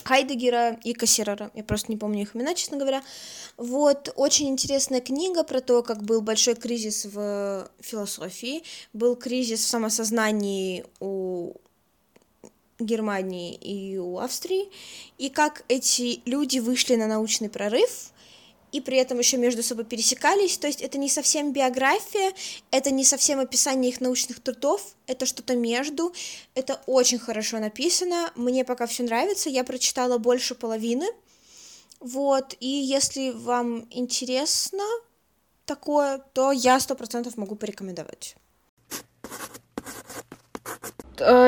Хайдегера и Кассерера. Я просто не помню их имена, честно говоря. Вот, очень интересная книга про то, как был большой кризис в философии, был кризис в самосознании у Германии и у Австрии, и как эти люди вышли на научный прорыв, и при этом еще между собой пересекались. То есть это не совсем биография, это не совсем описание их научных трудов, это что-то между. Это очень хорошо написано. Мне пока все нравится. Я прочитала больше половины. Вот, и если вам интересно такое, то я сто процентов могу порекомендовать.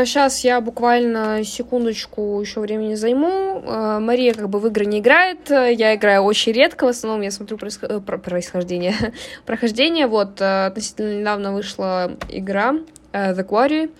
Сейчас я буквально секундочку еще времени займу. Мария как бы в игры не играет, я играю очень редко, в основном я смотрю происход... происхождение, прохождение. Вот, относительно недавно вышла игра The Quarry.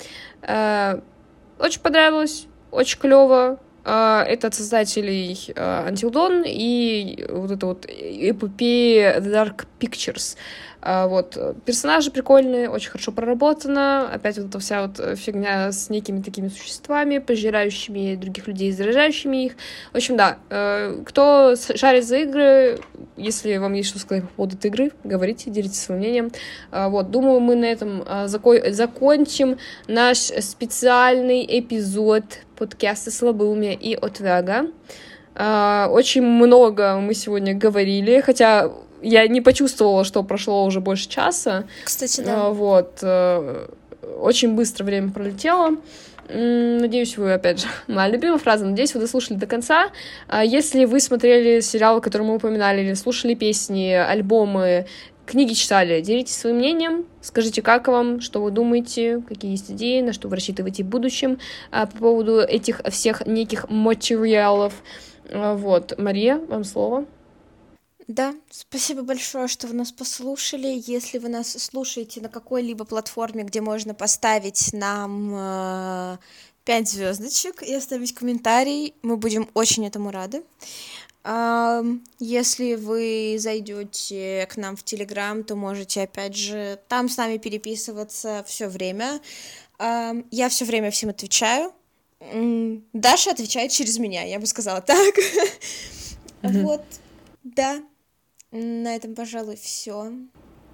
Очень понравилось, очень клево. Это от создателей Until Dawn и вот это вот эпопея The Dark Pictures. А, вот. Персонажи прикольные, очень хорошо проработано. Опять вот эта вся вот фигня с некими такими существами, пожирающими других людей, заражающими их. В общем, да, э, кто шарит за игры, если вам есть что сказать по поводу этой игры, говорите, делитесь своим мнением. А, вот, думаю, мы на этом а, зако- закончим наш специальный эпизод подкаста «Слабоумие и отвяга». Очень много мы сегодня говорили, хотя я не почувствовала, что прошло уже больше часа.
Кстати, да.
А, вот. Э, очень быстро время пролетело. Надеюсь, вы, опять же, моя любимая фраза, надеюсь, вы дослушали до конца. А если вы смотрели сериал, который мы упоминали, или слушали песни, альбомы, книги читали, делитесь своим мнением, скажите, как вам, что вы думаете, какие есть идеи, на что вы рассчитываете в будущем а, по поводу этих всех неких материалов. Вот, Мария, вам слово.
Да, спасибо большое, что вы нас послушали. Если вы нас слушаете на какой-либо платформе, где можно поставить нам э, 5 звездочек и оставить комментарий, мы будем очень этому рады. Если вы зайдете к нам в Телеграм, то можете опять же там с нами переписываться все время. Я все время всем отвечаю. Даша отвечает через меня, я бы сказала так. Вот, да. На этом, пожалуй, все.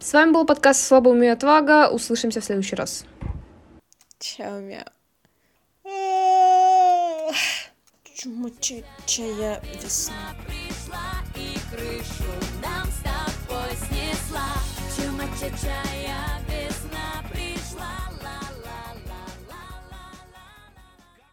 С вами был подкаст «Слабо умею отвага». Услышимся в следующий раз.
Чао, мяу. Чумачая весна. Пришла и крышу нам с тобой снесла. Чумачая